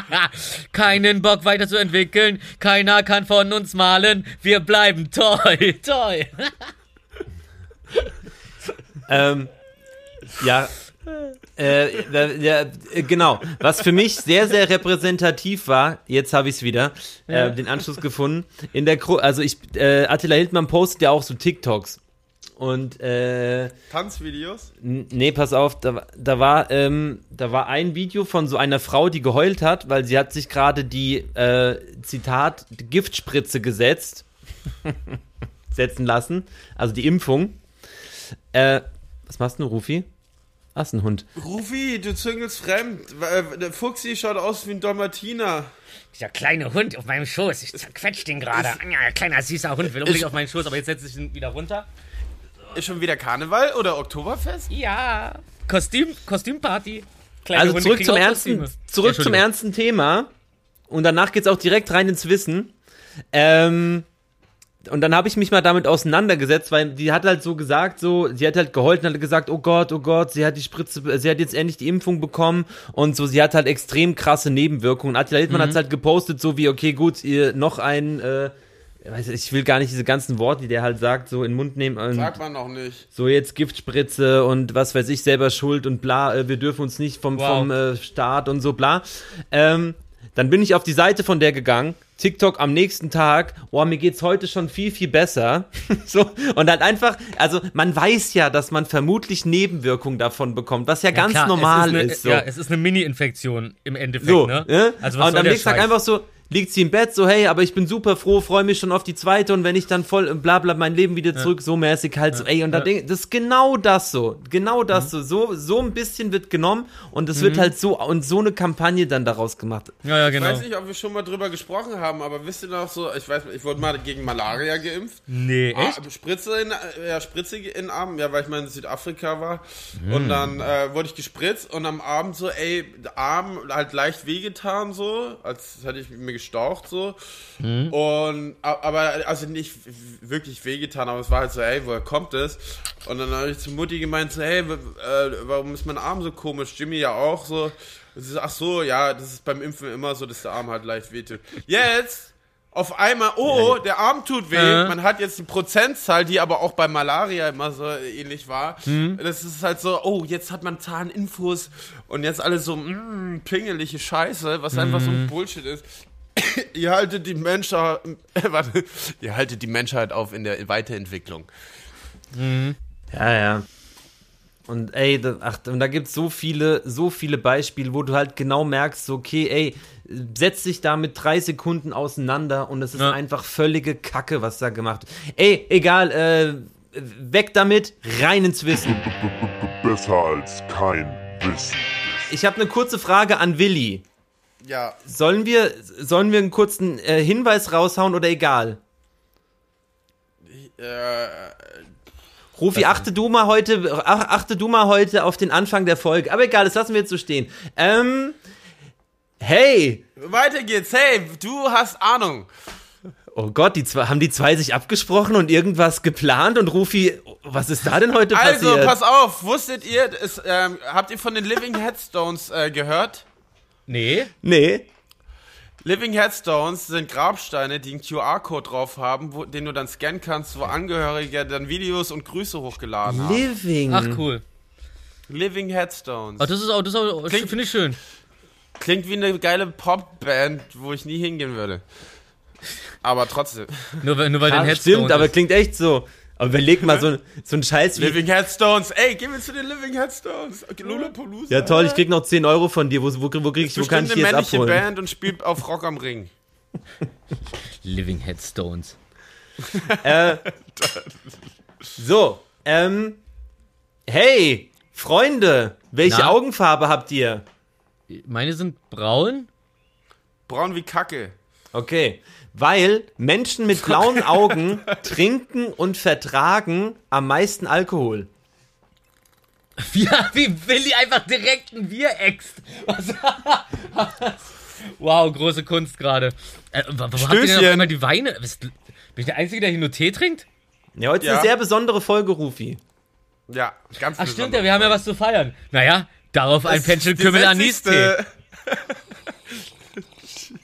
Keinen Bock weiterzuentwickeln. Keiner kann von uns malen. Wir bleiben treu. Treu. ähm, ja, äh, ja, genau. Was für mich sehr, sehr repräsentativ war, jetzt habe ich es wieder, äh, den Anschluss gefunden. In der Gro also ich, äh, Attila Hildmann postet ja auch so TikToks. Und äh, Tanzvideos? Nee, pass auf, da, da war ähm, da war ein Video von so einer Frau, die geheult hat, weil sie hat sich gerade die äh, Zitat die Giftspritze gesetzt setzen lassen, also die Impfung. Äh, was machst du, Rufi? Ach, ist ein Hund. Rufi, du züngelst fremd. Äh, der Fuchsi schaut aus wie ein Dalmatiner. Dieser kleine Hund auf meinem Schoß. Ich zerquetsch den gerade. Ja, kleiner süßer Hund will unbedingt auf meinen Schoß, aber jetzt setze ich ihn wieder runter. Ist schon wieder Karneval oder Oktoberfest? Ja. Kostüm, Kostümparty. Kleine also Hunde zurück zum ernsten, zurück zum ernsten Thema. Und danach geht's auch direkt rein ins Wissen. Ähm, und dann habe ich mich mal damit auseinandergesetzt, weil die hat halt so gesagt, so, sie hat halt geheult und hat gesagt, oh Gott, oh Gott, sie hat die Spritze, sie hat jetzt endlich die Impfung bekommen und so, sie hat halt extrem krasse Nebenwirkungen. Attila Hildmann mhm. hat halt gepostet, so wie, okay, gut, ihr noch ein, äh, ich will gar nicht diese ganzen Worte, die der halt sagt, so in den Mund nehmen. Und Sagt man noch nicht. So jetzt Giftspritze und was weiß ich, selber schuld und bla, äh, wir dürfen uns nicht vom, wow. vom äh, Staat und so bla. Ähm, dann bin ich auf die Seite von der gegangen, TikTok am nächsten Tag, oh, mir geht's heute schon viel, viel besser. so, und halt einfach, also man weiß ja, dass man vermutlich Nebenwirkungen davon bekommt, was ja, ja ganz klar, normal ist. Eine, ist so. Ja, es ist eine Mini-Infektion im Endeffekt, so, ne? ne? Also was und am nächsten Tag einfach so, liegt sie im Bett, so, hey, aber ich bin super froh, freue mich schon auf die zweite und wenn ich dann voll, bla bla, mein Leben wieder zurück, ja. so mäßig halt, so, ey, und da denk, das ist genau das so, genau das mhm. so, so, so ein bisschen wird genommen und es mhm. wird halt so, und so eine Kampagne dann daraus gemacht. Ja, ja, genau. Ich weiß nicht, ob wir schon mal drüber gesprochen haben, aber wisst ihr noch so, ich weiß, ich wurde mal gegen Malaria geimpft. Nee, ah, echt? Ah, Spritze in, ja, Spritze in den Arm, ja, weil ich mal in Südafrika war mhm. und dann äh, wurde ich gespritzt und am Abend so, ey, Arm halt leicht wehgetan so, als hätte ich mir gestaucht so. Mhm. Und aber also nicht wirklich wehgetan, aber es war halt so, ey, woher kommt es? Und dann habe ich zu Mutti gemeint, so, hey, äh, warum ist mein Arm so komisch? Jimmy ja auch so. ach so, ja, das ist beim Impfen immer so, dass der Arm halt leicht wehtut. Jetzt auf einmal, oh, der Arm tut weh. Äh. Man hat jetzt die Prozentzahl, die aber auch bei Malaria immer so ähnlich war. Hm. Das ist halt so, oh, jetzt hat man Zahninfos und jetzt alles so mm, pingelige Scheiße, was einfach so ein Bullshit ist. ihr haltet die Menschheit, äh, warte, ihr haltet die Menschheit auf in der Weiterentwicklung. Ja, ja. Und ey, da, ach, und da gibt's so viele, so viele Beispiele, wo du halt genau merkst, so, okay, ey, setz dich da mit drei Sekunden auseinander und es ist Ja. einfach völlige Kacke, was da gemacht wird. Ey, egal, äh, weg damit, rein ins Wissen. Besser als kein Wissen. Ich habe eine kurze Frage an Willi. Ja, Sollen wir, sollen wir einen kurzen äh, Hinweis raushauen oder egal? äh, Rufi, achte du mal heute, ach, achte du mal heute auf den Anfang der Folge. Aber egal, das lassen wir jetzt so stehen. Ähm, hey, weiter geht's. Hey, du hast Ahnung. Oh Gott, die zwei, haben die zwei sich abgesprochen und irgendwas geplant und Rufi, was ist da denn heute Also, passiert? pass auf, wusstet ihr, es, ähm, habt ihr von den Living Headstones äh, gehört? Nee. Nee. Living Headstones sind Grabsteine, die einen QR-Code drauf haben, wo, den du dann scannen kannst, wo Angehörige dann Videos und Grüße hochgeladen haben. Living. Ach, cool. Living Headstones. Ach, das ist auch, das finde ich schön. Klingt wie eine geile Popband, wo ich nie hingehen würde. Aber trotzdem. Nur, weil- nur weil Ja, den Headstone stimmt, aber ist. klingt echt so. Aber überleg mal, so, so ein Scheiß wie. Living Headstones. Ey, geh mir zu den Living Headstones. Okay, Lollapalooza. Ja toll, ich krieg noch 10 Euro von dir. Wo, wo, wo, krieg ich, wo kann ich eine die jetzt männliche abholen? Band und spielt auf Rock am Ring. Living Headstones. Äh, so, ähm, hey, Freunde, welche Na? Augenfarbe habt ihr? Meine sind braun. Braun wie Kacke. Okay, weil Menschen mit blauen Augen trinken und vertragen am meisten Alkohol. Ja, wie Willi einfach direkt ein Bier äxt. Was? wow, große Kunst gerade. Äh, wa- warum habt ihr denn auf Stößchen. einmal die Weine? Was, bin ich der Einzige, der hier nur Tee trinkt? Ja, heute ist Ja. eine sehr besondere Folge, Rufi. Ja, ganz Ach stimmt ja, wir haben ja was zu feiern. Naja, darauf ein Fenchelkümmel Anistee.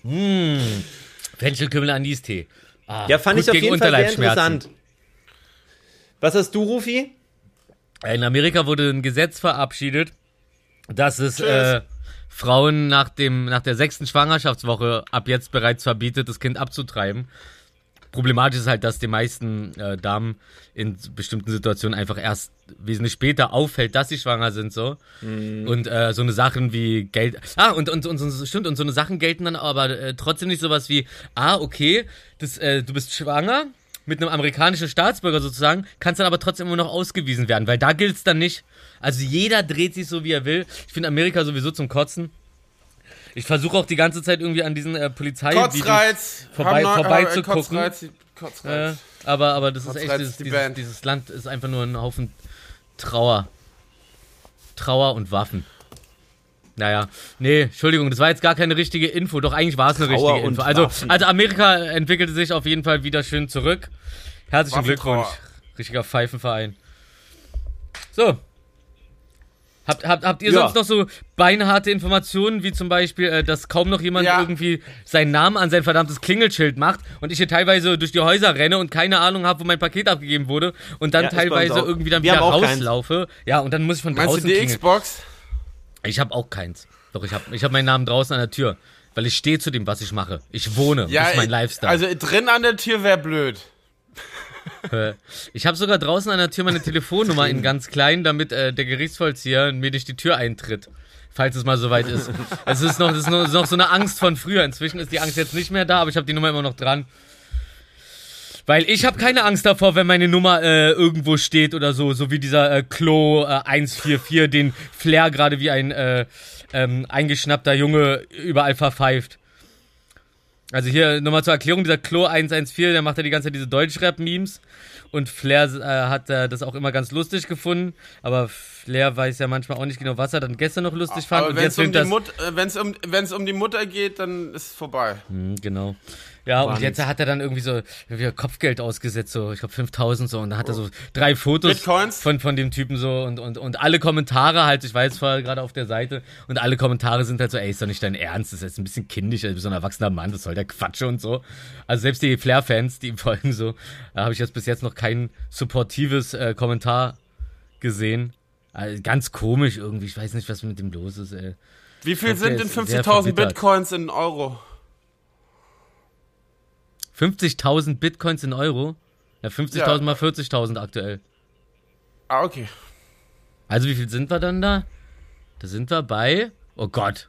Fenchelkümmel Anistee. Ah, Ja, fand ich auf jeden Fall sehr interessant. Was hast du, Rufi? In Amerika wurde ein Gesetz verabschiedet, dass es äh, Frauen nach, dem, nach der sechsten Schwangerschaftswoche ab jetzt bereits verbietet, das Kind abzutreiben. Problematisch ist halt, dass den meisten äh, Damen in bestimmten Situationen einfach erst wesentlich später auffällt, dass sie schwanger sind so. Und äh, so eine Sachen wie Geld ah und und und so, stimmt und so eine Sachen gelten dann aber äh, trotzdem nicht sowas wie ah okay das äh, du bist schwanger mit einem amerikanischen Staatsbürger sozusagen kannst dann aber trotzdem immer noch ausgewiesen werden weil da gilt's dann nicht. Also jeder dreht sich so wie er will. Ich finde Amerika sowieso zum Kotzen ich versuche auch die ganze Zeit irgendwie an diesen äh, Polizei Kotzreiz. vorbei- Haben äh, Kotzreiz, Kotzreiz. äh, aber aber das ist Trotz echt dieses, die dieses, dieses Land ist einfach nur ein Haufen Trauer Trauer und Waffen. Naja, nee, Entschuldigung, das war jetzt gar keine richtige Info. Doch eigentlich war es eine Trauer richtige Info. Also, Waffen. also Amerika entwickelte sich auf jeden Fall wieder schön zurück. Herzlichen. Glückwunsch. Richtiger Pfeifenverein. So. Habt, habt, habt ihr Ja. sonst noch so beinharte Informationen, wie zum Beispiel, äh, dass kaum noch jemand Ja. irgendwie seinen Namen an sein verdammtes Klingelschild macht und ich hier teilweise durch die Häuser renne und keine Ahnung habe, wo mein Paket abgegeben wurde und dann Ja, teilweise irgendwie dann Wir wieder auch keins. rauslaufe. Ja, und dann muss ich von Meinst du draußen die klingeln. Xbox? Ich habe auch keins. Doch, ich habe ich hab meinen Namen draußen an der Tür. Weil ich stehe zu dem, was ich mache. Ich wohne. Ja, das ist mein äh, Lifestyle. Also drin an der Tür wäre blöd. Ich habe sogar draußen an der Tür meine Telefonnummer in ganz klein, damit äh, der Gerichtsvollzieher mir durch die Tür eintritt. Falls es mal soweit ist. Es ist noch, das ist noch so eine Angst von früher. Inzwischen ist die Angst jetzt nicht mehr da, aber ich habe die Nummer immer noch dran. Weil ich habe keine Angst davor, wenn meine Nummer äh, irgendwo steht oder so, so wie dieser äh, Klo äh, 144, den Flair gerade wie ein äh, ähm, eingeschnappter Junge überall verpfeift. Also hier nochmal zur Erklärung, dieser Klo 114, der macht ja die ganze Zeit diese Deutschrap-Memes und Flair äh, hat äh, das auch immer ganz lustig gefunden, aber Flair weiß ja manchmal auch nicht genau, was er dann gestern noch lustig fand Aber wenn es um, die. Mut- äh, wenn's um, wenn's um die Mutter geht, dann ist es vorbei. Hm, genau. Ja, und jetzt hat er dann irgendwie so wieder Kopfgeld ausgesetzt, so, ich glaube 5000 so, und dann hat er so drei Fotos Bitcoins? von, von dem Typen so und, und, und alle Kommentare halt, ich war jetzt vorher gerade auf der Seite und alle Kommentare sind halt so, ey, ist doch nicht dein Ernst, das ist jetzt ein bisschen kindisch, also so ein erwachsener Mann, was soll der Quatsch und so. Also selbst die Flair-Fans, die ihm folgen so, da habe ich jetzt bis jetzt noch kein supportives äh, Kommentar gesehen. Also ganz komisch irgendwie, ich weiß nicht, was mit dem los ist, ey. Wie viel sind denn ist sehr 50.000 verbittert. Bitcoins in Euro? 50.000 Bitcoins in Euro? Ja, 50.000 Ja. mal 40.000 aktuell. Ah, okay. Also wie viel sind wir dann da? Da sind wir bei. Oh Gott.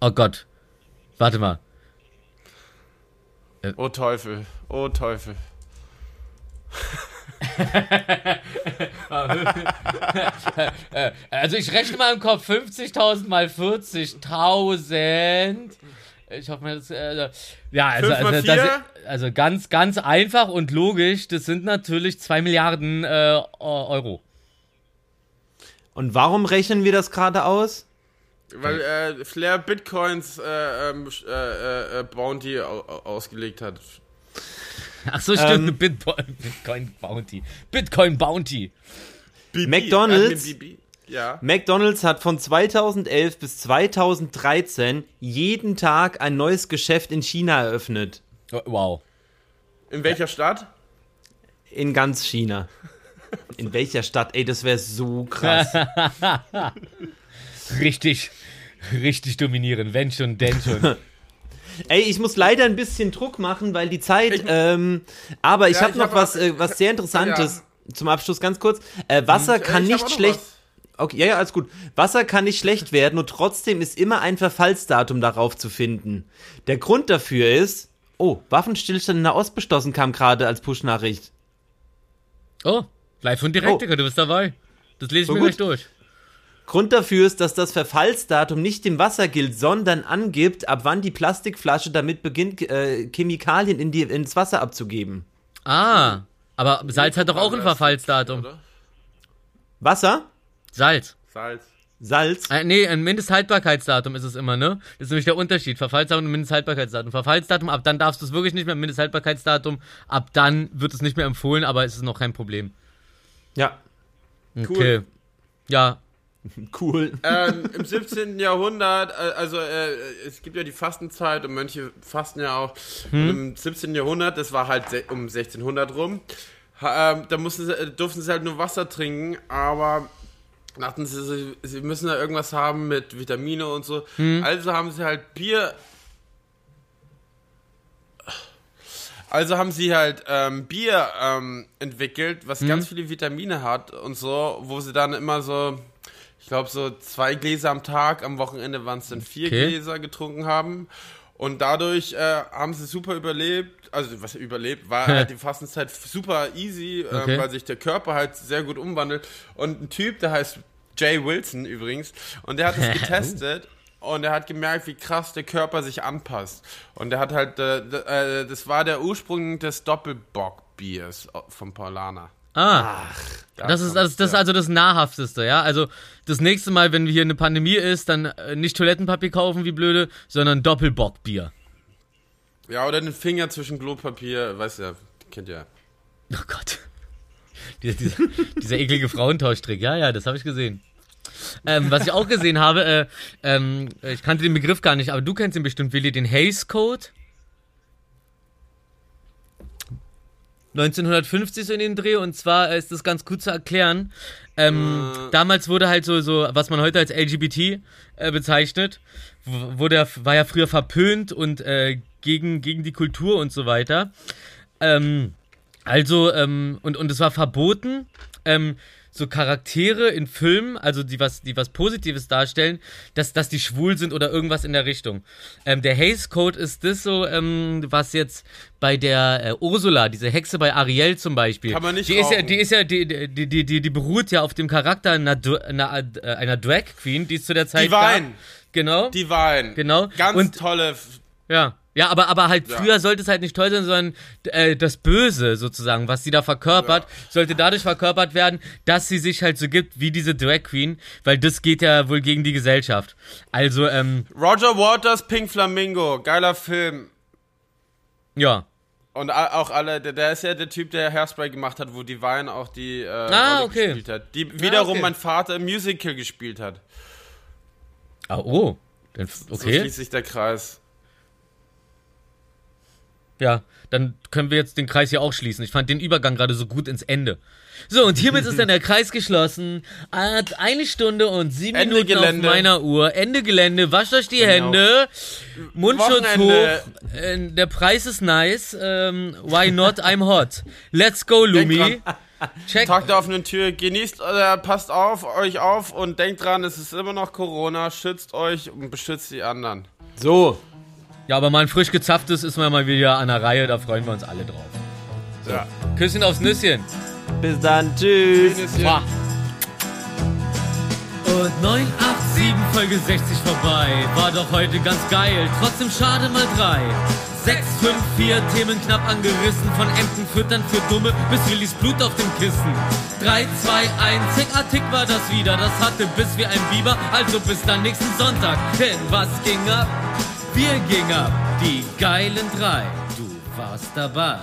Oh Gott. Warte mal. Oh Teufel, oh Teufel. Also ich rechne mal im Kopf 50.000 mal 40.000. Ich hoffe mal, das, äh, ja, also, Fünf mal also, das, also ganz, ganz einfach und logisch. Das sind natürlich 2 Milliarden äh, Euro. Und warum rechnen wir das gerade aus? Weil äh, Flair Bitcoins äh, ähm, äh, äh, äh, Bounty au au- ausgelegt hat. Ach so, stimmt, Ähm. eine Bitcoin, Bitcoin Bounty. Bitcoin Bounty. BB, McDonald's? BB. Ja. McDonald's hat von 2011 bis 2013 jeden Tag ein neues Geschäft in China eröffnet. Oh, Wow. In welcher Stadt? In ganz China. In welcher Stadt? Ey, das wäre so krass. Richtig, richtig dominieren. Wenn schon, denn schon. Ey, ich muss leider ein bisschen Druck machen, weil die Zeit. ähm, aber ich Ja, habe ich noch hab was, äh, was sehr Interessantes zum Abschluss, ganz kurz. Äh, Wasser kann Äh, ich hab nicht schlecht. was. Okay, ja, ja, alles gut. Wasser kann nicht schlecht werden und trotzdem ist immer ein Verfallsdatum darauf zu finden. Der Grund dafür ist, oh, Waffenstillstand in der Ost beschlossen kam gerade als Push-Nachricht. Oh, live und direkt, Oh. Digga, du bist dabei. Das lese ich So mir gut. gleich durch. Grund dafür ist, dass das Verfallsdatum nicht dem Wasser gilt, sondern angibt, ab wann die Plastikflasche damit beginnt, äh, Chemikalien in die, ins Wasser abzugeben. Ah, aber Salz hat doch auch ein? Verfallsdatum. Wasser? Salz. Salz. Salz? Äh, nee, ein Mindesthaltbarkeitsdatum ist es immer, ne? Das ist nämlich der Unterschied. Verfallsdatum und Mindesthaltbarkeitsdatum. Verfallsdatum, ab dann darfst du es wirklich nicht mehr. Mindesthaltbarkeitsdatum, ab dann wird es nicht mehr empfohlen, aber es ist noch kein Problem. Ja. Okay. Ja. Cool. ähm, Im 17. Jahrhundert, äh, also äh, es gibt ja die Fastenzeit und Mönche fasten ja auch. Und Im 17. Jahrhundert, das war halt um 1600 rum, ähm, da mussten sie, äh, durften sie halt nur Wasser trinken, aber dachten sie, sie, müssen da irgendwas haben mit Vitamine und so. Also haben sie halt Bier. Also haben sie halt ähm, Bier ähm, entwickelt, was ganz viele Vitamine hat und so, wo sie dann immer so, ich glaube so zwei Gläser am Tag, am Wochenende waren es dann vier Okay. Gläser getrunken haben. Und dadurch äh, haben sie super überlebt, also was überlebt, war halt die Fastenzeit super easy, Okay. weil sich der Körper halt sehr gut umwandelt. Und ein Typ, der heißt Jay Wilson übrigens, und der hat das getestet und er hat gemerkt, wie krass der Körper sich anpasst. Und er hat halt, äh, äh, das war der Ursprung des Doppelbock-Biers vom Paulaner. Ah. Da Das ist, das, das ist also das Nahrhafteste, ja? Also das nächste Mal, wenn hier eine Pandemie ist, dann äh, nicht Toilettenpapier kaufen wie blöde, sondern Doppelbockbier. Ja, oder den Finger zwischen Klopapier, weißt du, kennt ihr. Oh Gott. Dieser, dieser, dieser eklige Frauentauschtrick, ja, ja, das habe ich gesehen. Ähm, was ich auch gesehen habe, äh, ähm, ich kannte den Begriff gar nicht, aber du kennst ihn bestimmt, Willi, den Hays Code. 1950 so in den Dreh und zwar äh, ist das ganz gut zu erklären. Ähm, Damals wurde halt so, so, was man heute als LGBT äh, bezeichnet, wurde, war ja früher verpönt und äh, gegen, gegen die Kultur und so weiter. Ähm, also, ähm, und, und es war verboten, ähm, so Charaktere in Filmen, also die was, die was Positives darstellen, dass, dass die schwul sind oder irgendwas in der Richtung. Ähm, der Hays Code ist das so, ähm, was jetzt bei der äh, Ursula, diese Hexe bei Ariel zum Beispiel. Kann man nicht die ist ja, die ist ja, die, die, die, die, die beruht ja auf dem Charakter einer, einer, äh, einer Drag Queen, die es zu der Zeit Divine. gab. Genau. Divine. Genau. Ganz Und- tolle. Ja. Ja, aber, aber halt Ja. früher sollte es halt nicht toll sein, sondern äh, das Böse sozusagen, was sie da verkörpert, Ja. sollte dadurch verkörpert werden, dass sie sich halt so gibt wie diese Drag Queen, weil das geht ja wohl gegen die Gesellschaft. Also, ähm, Roger Waters, Pink Flamingo, geiler Film. Ja. Und auch alle, der, der, ist ja der Typ, der Hairspray gemacht hat, wo Divine auch die äh, ah, Rolle okay. gespielt hat. Die wiederum ah, okay. mein Vater im Musical gespielt hat. Ah, oh. Okay. So schließt sich der Kreis. Ja, dann können wir jetzt den Kreis hier auch schließen. Ich fand den Übergang gerade so gut ins Ende. So, und hiermit ist dann der Kreis geschlossen. Hat eine Stunde und sieben Ende Minuten Gelände. auf meiner Uhr. Ende Gelände. Wascht euch die Genau. Hände. Mundschutz Wochenende. hoch. Äh, der Preis ist nice. Ähm, why not? I'm hot. Let's go, Lumi. Check. Tag der offenen Tür, genießt, äh, passt auf, euch auf und denkt dran, es ist immer noch Corona, schützt euch und beschützt die anderen. So, Ja, aber mal ein frisch gezapftes ist mal mal wieder an der Reihe. Da freuen wir uns alle drauf. Ja. Küsschen aufs Nüsschen. bis dann. Tschüss. Und 987 Folge 60 vorbei. War doch heute ganz geil. Trotzdem schade mal drei. 654 Themen knapp angerissen. Von Enten füttern für Dumme bis Willis Blut auf dem Kissen. 3, 2, 1, tick, ah, tick war das wieder. Das hatte Biss wie ein Biber. Also bis dann nächsten Sonntag. Denn was ging ab? Wir gingen ab. Die geilen drei. Du warst dabei.